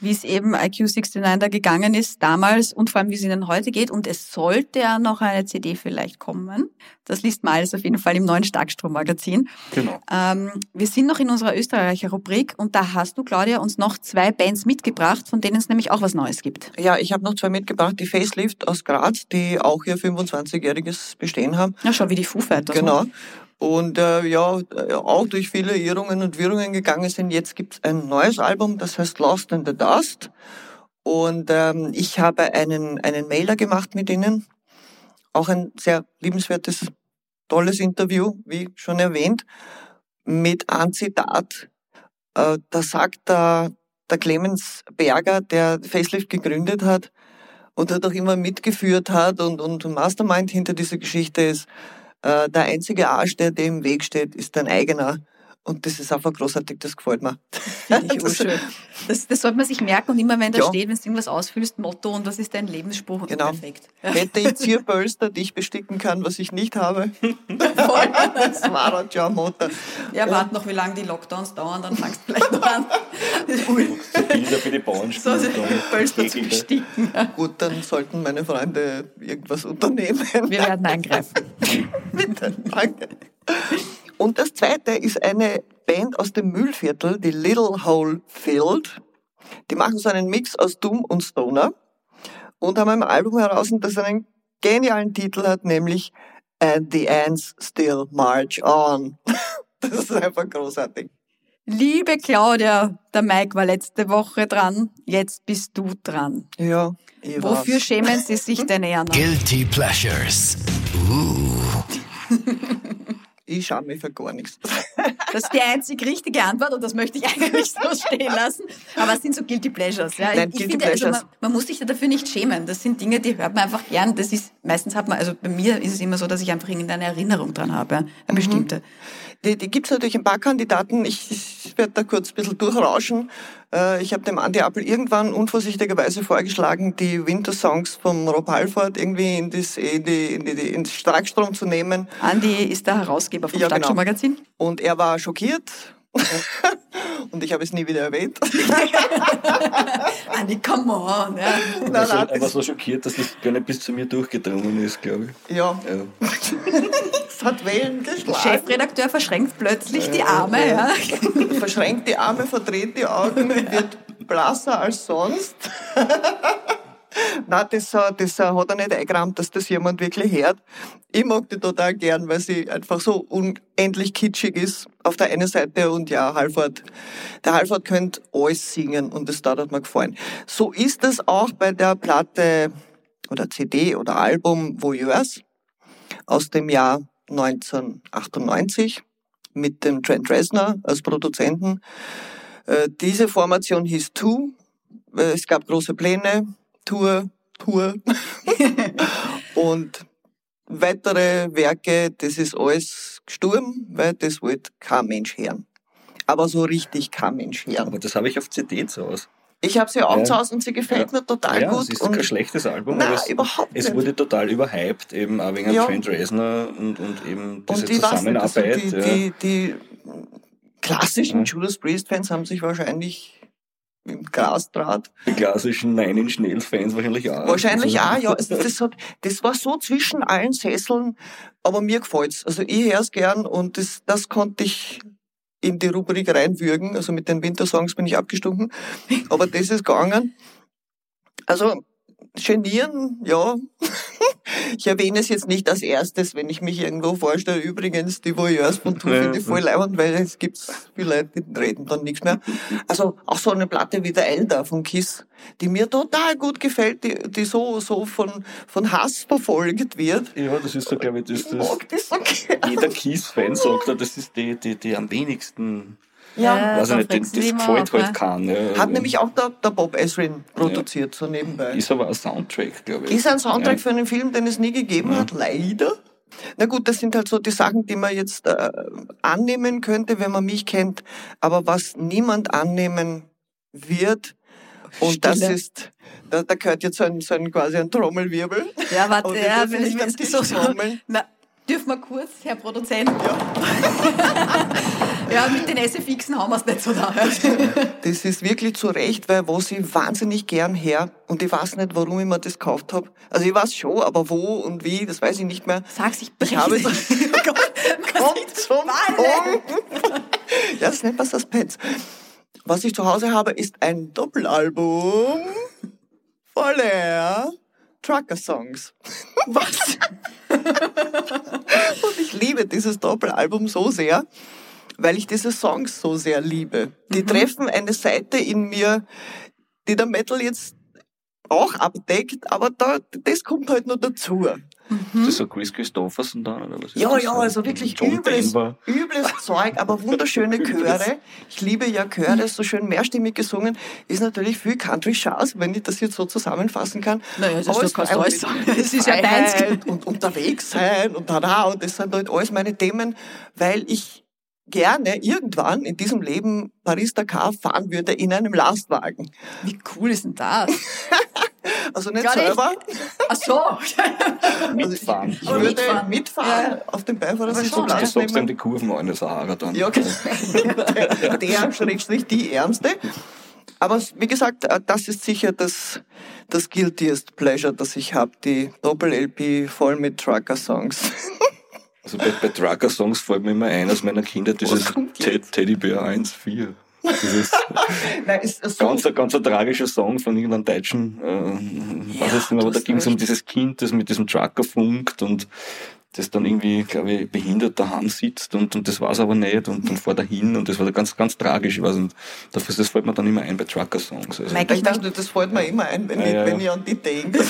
wie es eben IQ69 da gegangen ist damals und vor allem, wie es ihnen heute geht. Und es sollte ja noch eine CD vielleicht kommen. Das liest man alles auf jeden Fall im neuen Starkstrom-Magazin. Genau. Ähm, wir sind noch in unserer Österreicher Rubrik und da hast du, Claudia, uns noch zwei Bands mitgebracht, von denen es nämlich auch was Neues gibt. Ja, ich habe noch zwei mitgebracht, die Facelift aus Graz, die auch ihr 25-jähriges Bestehen haben. Ja, schon wie die Foo Fighters. Genau. Und äh, ja, äh, auch durch viele Irrungen und Wirrungen gegangen sind. Jetzt gibt's ein neues Album, das heißt Lost in the Dust. Und ähm, ich habe einen, einen Mailer gemacht mit ihnen. Auch ein sehr liebenswertes, tolles Interview, wie schon erwähnt, mit einem Zitat. Äh, da sagt der, der Clemens Berger, der Facelift gegründet hat und hat auch immer mitgeführt hat und, und Mastermind hinter dieser Geschichte ist, äh, der einzige Arsch, der dir im Weg steht, ist dein eigener. Und das ist einfach großartig, das gefällt mir. Finde ich (laughs) urschön. Das, das sollte man sich merken und immer wenn da Ja. steht, wenn du irgendwas ausfüllst, Motto und was ist dein Lebensspruch? Genau. Perfekt. (laughs) Hätte ich Zierbölster, die ich besticken kann, was ich nicht habe. (laughs) das war ein Jam-Motor. Ja, warte noch, wie lange die Lockdowns dauern, dann fangst du vielleicht noch an. Bilder für die Bauern So, so Pölster zu besticken. Gut, dann sollten meine Freunde irgendwas unternehmen. Wir werden eingreifen. Bitte, danke. Und das zweite ist eine Band aus dem Mühlviertel, die Little Hole Field. Die machen so einen Mix aus Doom und Stoner und haben ein Album heraus, das einen genialen Titel hat, nämlich And the Ants Still March On. (laughs) Das ist einfach großartig. Liebe Claudia, der Mike war letzte Woche dran, jetzt bist du dran. Ja, ich Wofür weiß. schämen Sie sich denn eher noch? Guilty Pleasures. Ich schaue mich für gar nichts. (laughs) Das ist die einzig richtige Antwort und das möchte ich eigentlich so stehen lassen. Aber es sind so Guilty Pleasures. Ja. Nein, ich Guilty finde, also Pleasures. man, man muss sich dafür nicht schämen. Das sind Dinge, die hört man einfach gern. Das ist, meistens hat man, also bei mir ist es immer so, dass ich einfach irgendeine Erinnerung dran habe, ja, Mhm. eine bestimmte. Die, die gibt es natürlich ein paar Kandidaten. Ich, ich werde da kurz ein bisschen durchrauschen. Äh, ich habe dem Andi Appel irgendwann unvorsichtigerweise vorgeschlagen, die Winter-Songs vom Rob Halford irgendwie in, das, in, die, in, die, in den Starkstrom zu nehmen. Andi ist der Herausgeber vom Ja, genau. Starkstrom-Magazin. Und er war schockiert. (laughs) Und ich habe es nie wieder erwähnt. (laughs) Andi, come on. Ja. Nein, Also, nein, er war so schockiert, dass das gar nicht bis zu mir durchgedrungen ist, glaube ich. ja, Ja. (laughs) es hat Wellen geschlagen. Chefredakteur verschränkt plötzlich die Arme. Ja. (laughs) Verschränkt die Arme, verdreht die Augen, wird blasser als sonst. (laughs) Nein, das, äh, das äh, hat er nicht eingerammt, dass das jemand wirklich hört. Ich mag die total gern, weil sie einfach so unendlich kitschig ist auf der einen Seite und ja, Halford, der Halford könnte alles singen und das da hat mir gefallen. So ist es auch bei der Platte oder CD oder Album Voyeurs aus dem Jahr 1998 mit dem Trent Reznor als Produzenten. Äh, Diese Formation hieß Two. Äh, Es gab große Pläne, Tour, Tour. (laughs) Und weitere Werke, das ist alles gestorben, weil das wollte kein Mensch hören. Aber so richtig kein Mensch hören. Aber das habe ich auf CD zu Hause. Ich habe sie auch Ja. zu Hause und sie gefällt mir total ja, gut. es ist und kein schlechtes Album, Nein, aber es, überhaupt es nicht. wurde total überhyped, eben auch wegen Ja. Trent Reznor und, und eben diese Und ich weiß nicht, also Zusammenarbeit. die, ja. die, die klassischen Ja. Judas Priest-Fans haben sich wahrscheinlich im Grasdraht Die klassischen Nine Inch Nails Fans wahrscheinlich auch. Wahrscheinlich Also- auch, ja. Also das, hat, das war so zwischen allen Sesseln, aber mir gefällt's. Also ich hör's gern und das, das konnte ich in die Rubrik reinwürgen. Also mit den Wintersongs bin ich abgestunken. Aber das ist gegangen. Also genieren, ja. Ich erwähne es jetzt nicht als erstes, wenn ich mich irgendwo vorstelle. Übrigens, die Voyeurs von Ja, finde ich voll leibend, weil es gibt viele Leute, die reden dann nichts mehr. Also auch so eine Platte wie der Elder von Kiss, die mir total gut gefällt, die, die so, so von, von Hass verfolgt wird. Ja, das ist so, glaube ich, das, Ich das mag das so gern. jeder Kiss-Fan sagt, das ist die, die, die am wenigsten, Ja, da nicht, den, das gefällt halt ja. kann. Ja. Hat nämlich auch der, der Bob Ezrin produziert, so nebenbei. Ist aber ein Soundtrack, glaube ich. Ist ein Soundtrack Ja. für einen Film, den es nie gegeben hat, leider. Na gut, das sind halt so die Sachen, die man jetzt äh, annehmen könnte, wenn man mich kennt. Aber was niemand annehmen wird, und das Stille. ist, da, da gehört jetzt so ein, so ein quasi ein Trommelwirbel. Ja, warte, ja, dürfen wenn ich Tisch so, so, trommeln. na, dürfen wir kurz, Herr Produzent? Ja. (laughs) ja, mit den SFXen haben wir es nicht so da. Das ist wirklich zu Recht, weil was ich wahnsinnig gern her und ich weiß nicht, warum ich mir das gekauft habe. Also ich weiß schon, aber wo und wie, das weiß ich nicht mehr. Sag's, ich Ich habe breche es sie. kommt zum Punkt. Ja, das nennt man Suspense. Was ich zu Hause habe, ist ein Doppelalbum voller Trucker-Songs. (laughs) Was? Und ich liebe dieses Doppelalbum so sehr, weil ich diese Songs so sehr liebe. Die treffen eine Seite in mir, die der Metal jetzt auch abdeckt, aber da, das kommt halt noch dazu. Das ist so Chris Christopherson da, oder was ist Ja, das? ja, also wirklich übles, übles Zeug, aber wunderschöne (laughs) Chöre. Ich liebe ja Chöre, so schön mehrstimmig gesungen. Ist natürlich viel Country Chance, wenn ich das jetzt so zusammenfassen kann. Naja, das Aber ist es doch war alles sagen. Es ist ja deins. Und unterwegs sein und da, da, und das sind halt alles meine Themen, weil ich gerne irgendwann in diesem Leben Paris-Dakar fahren würde in einem Lastwagen. Wie cool ist denn das? (laughs) Also nicht Gar nicht. selber, Ach so. (laughs) Mitfahren. ich würde mitfahren. mitfahren Ja. auf dem Beifahrersitz ja. Du sagst dann die Kurven an der Sahara dann. Ja, genau. (laughs) der, der Schrägstrich die Ärmste. Aber wie gesagt, äh, das ist sicher das, das guiltiest pleasure, das ich habe. Die Doppel-LP voll mit Trucker-Songs. Also bei, bei Trucker-Songs fällt mir immer ein aus meiner Kindheit dieses Teddybär 1-4. Dieses (laughs) Nein, ist so, ganz, ein- ganz ein tragischer Song von irgendeinem Deutschen, äh, weiß jetzt nicht, aber du da ging es um dieses Kind, das mit diesem Trucker funkt und das dann irgendwie, glaube ich, behindert daheim sitzt und, und das war's aber nicht und dann fährt er hin und das war ganz, ganz tragisch. Ich weiß nicht, dafür, das fällt mir dann immer ein bei Trucker-Songs. Also, Mike, ich dachte, das fällt mir immer ein, wenn, Ja, ich, ja, wenn ja. ich an die denke.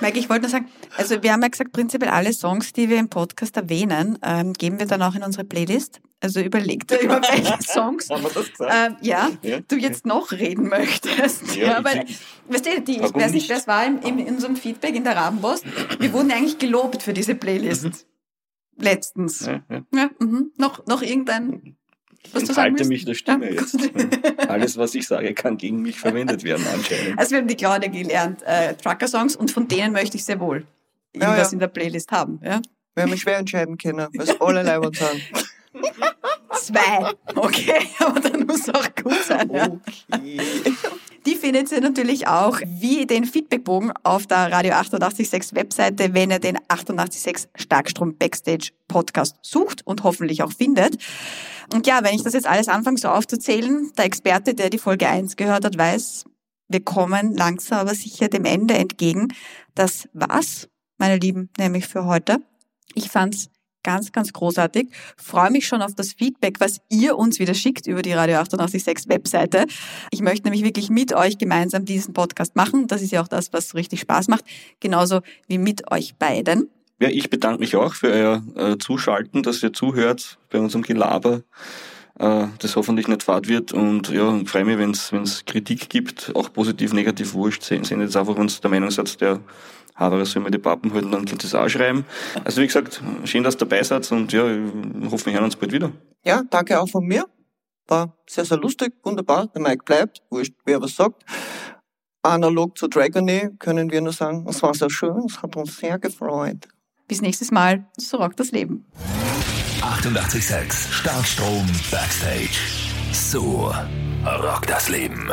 Mike, ich wollte nur sagen, also wir haben ja gesagt, prinzipiell alle Songs, die wir im Podcast erwähnen, ähm, geben wir dann auch in unsere Playlist. Also überleg dir, über welche Songs Haben wir das gesagt? ähm, ja, Ja. du jetzt noch reden möchtest. Ja, Ja, ich- weil, weißt du, die, ich weiß nicht, wer es war im, im, in unserem Feedback in der Rabenpost. Wir wurden eigentlich gelobt für diese Playlist. Letztens. Ja, ja. Ja, mhm. noch, noch irgendein, was du sagen Enthalte willst? mich der Stimme Ja. jetzt. Alles, was ich sage, kann gegen mich verwendet werden anscheinend. Also wir haben die Claudia gelernt, äh, Trucker-Songs, und von denen möchte ich sehr wohl irgendwas ja. in der Playlist haben. Ja? Wir haben mich schwer entscheiden können, weil es alle Leibern sind. Zwei. Okay, (laughs) aber dann muss auch gut sein. Ja. Okay. Die findet ihr natürlich auch wie den Feedbackbogen auf der Radio 886 Webseite, wenn ihr den 886 Starkstrom Backstage Podcast sucht und hoffentlich auch findet. Und ja, wenn ich das jetzt alles anfange so aufzuzählen, der Experte, der die Folge 1 gehört hat, weiß, wir kommen langsam aber sicher dem Ende entgegen. Das war's, meine Lieben, nämlich für heute. Ich fand's ganz, ganz großartig. Freue mich schon auf das Feedback, was ihr uns wieder schickt über die Radio 886 Webseite. Ich möchte nämlich wirklich mit euch gemeinsam diesen Podcast machen. Das ist ja auch das, was richtig Spaß macht. Genauso wie mit euch beiden. Ja, ich bedanke mich auch für euer äh, Zuschalten, dass ihr zuhört bei unserem Gelaber, äh, das hoffentlich nicht fad wird. Und ja, freue mich, wenn es Kritik gibt, auch positiv, negativ, wurscht. Sehen Sie jetzt einfach, ihr der Meinung seid, der Haberer soll mir die Pappen halten, dann könnt ihr es auch schreiben. Also wie gesagt, schön, dass ihr dabei seid und ja, ich hoffe, wir hören uns bald wieder. Ja, danke auch von mir. War sehr, sehr lustig, wunderbar. Der Mike bleibt, wurscht, wer was sagt. Analog zu Dragony können wir nur sagen, es war sehr schön, es hat uns sehr gefreut. Bis nächstes Mal. So rockt das Leben. 886 Starkstrom Backstage. So rockt das Leben.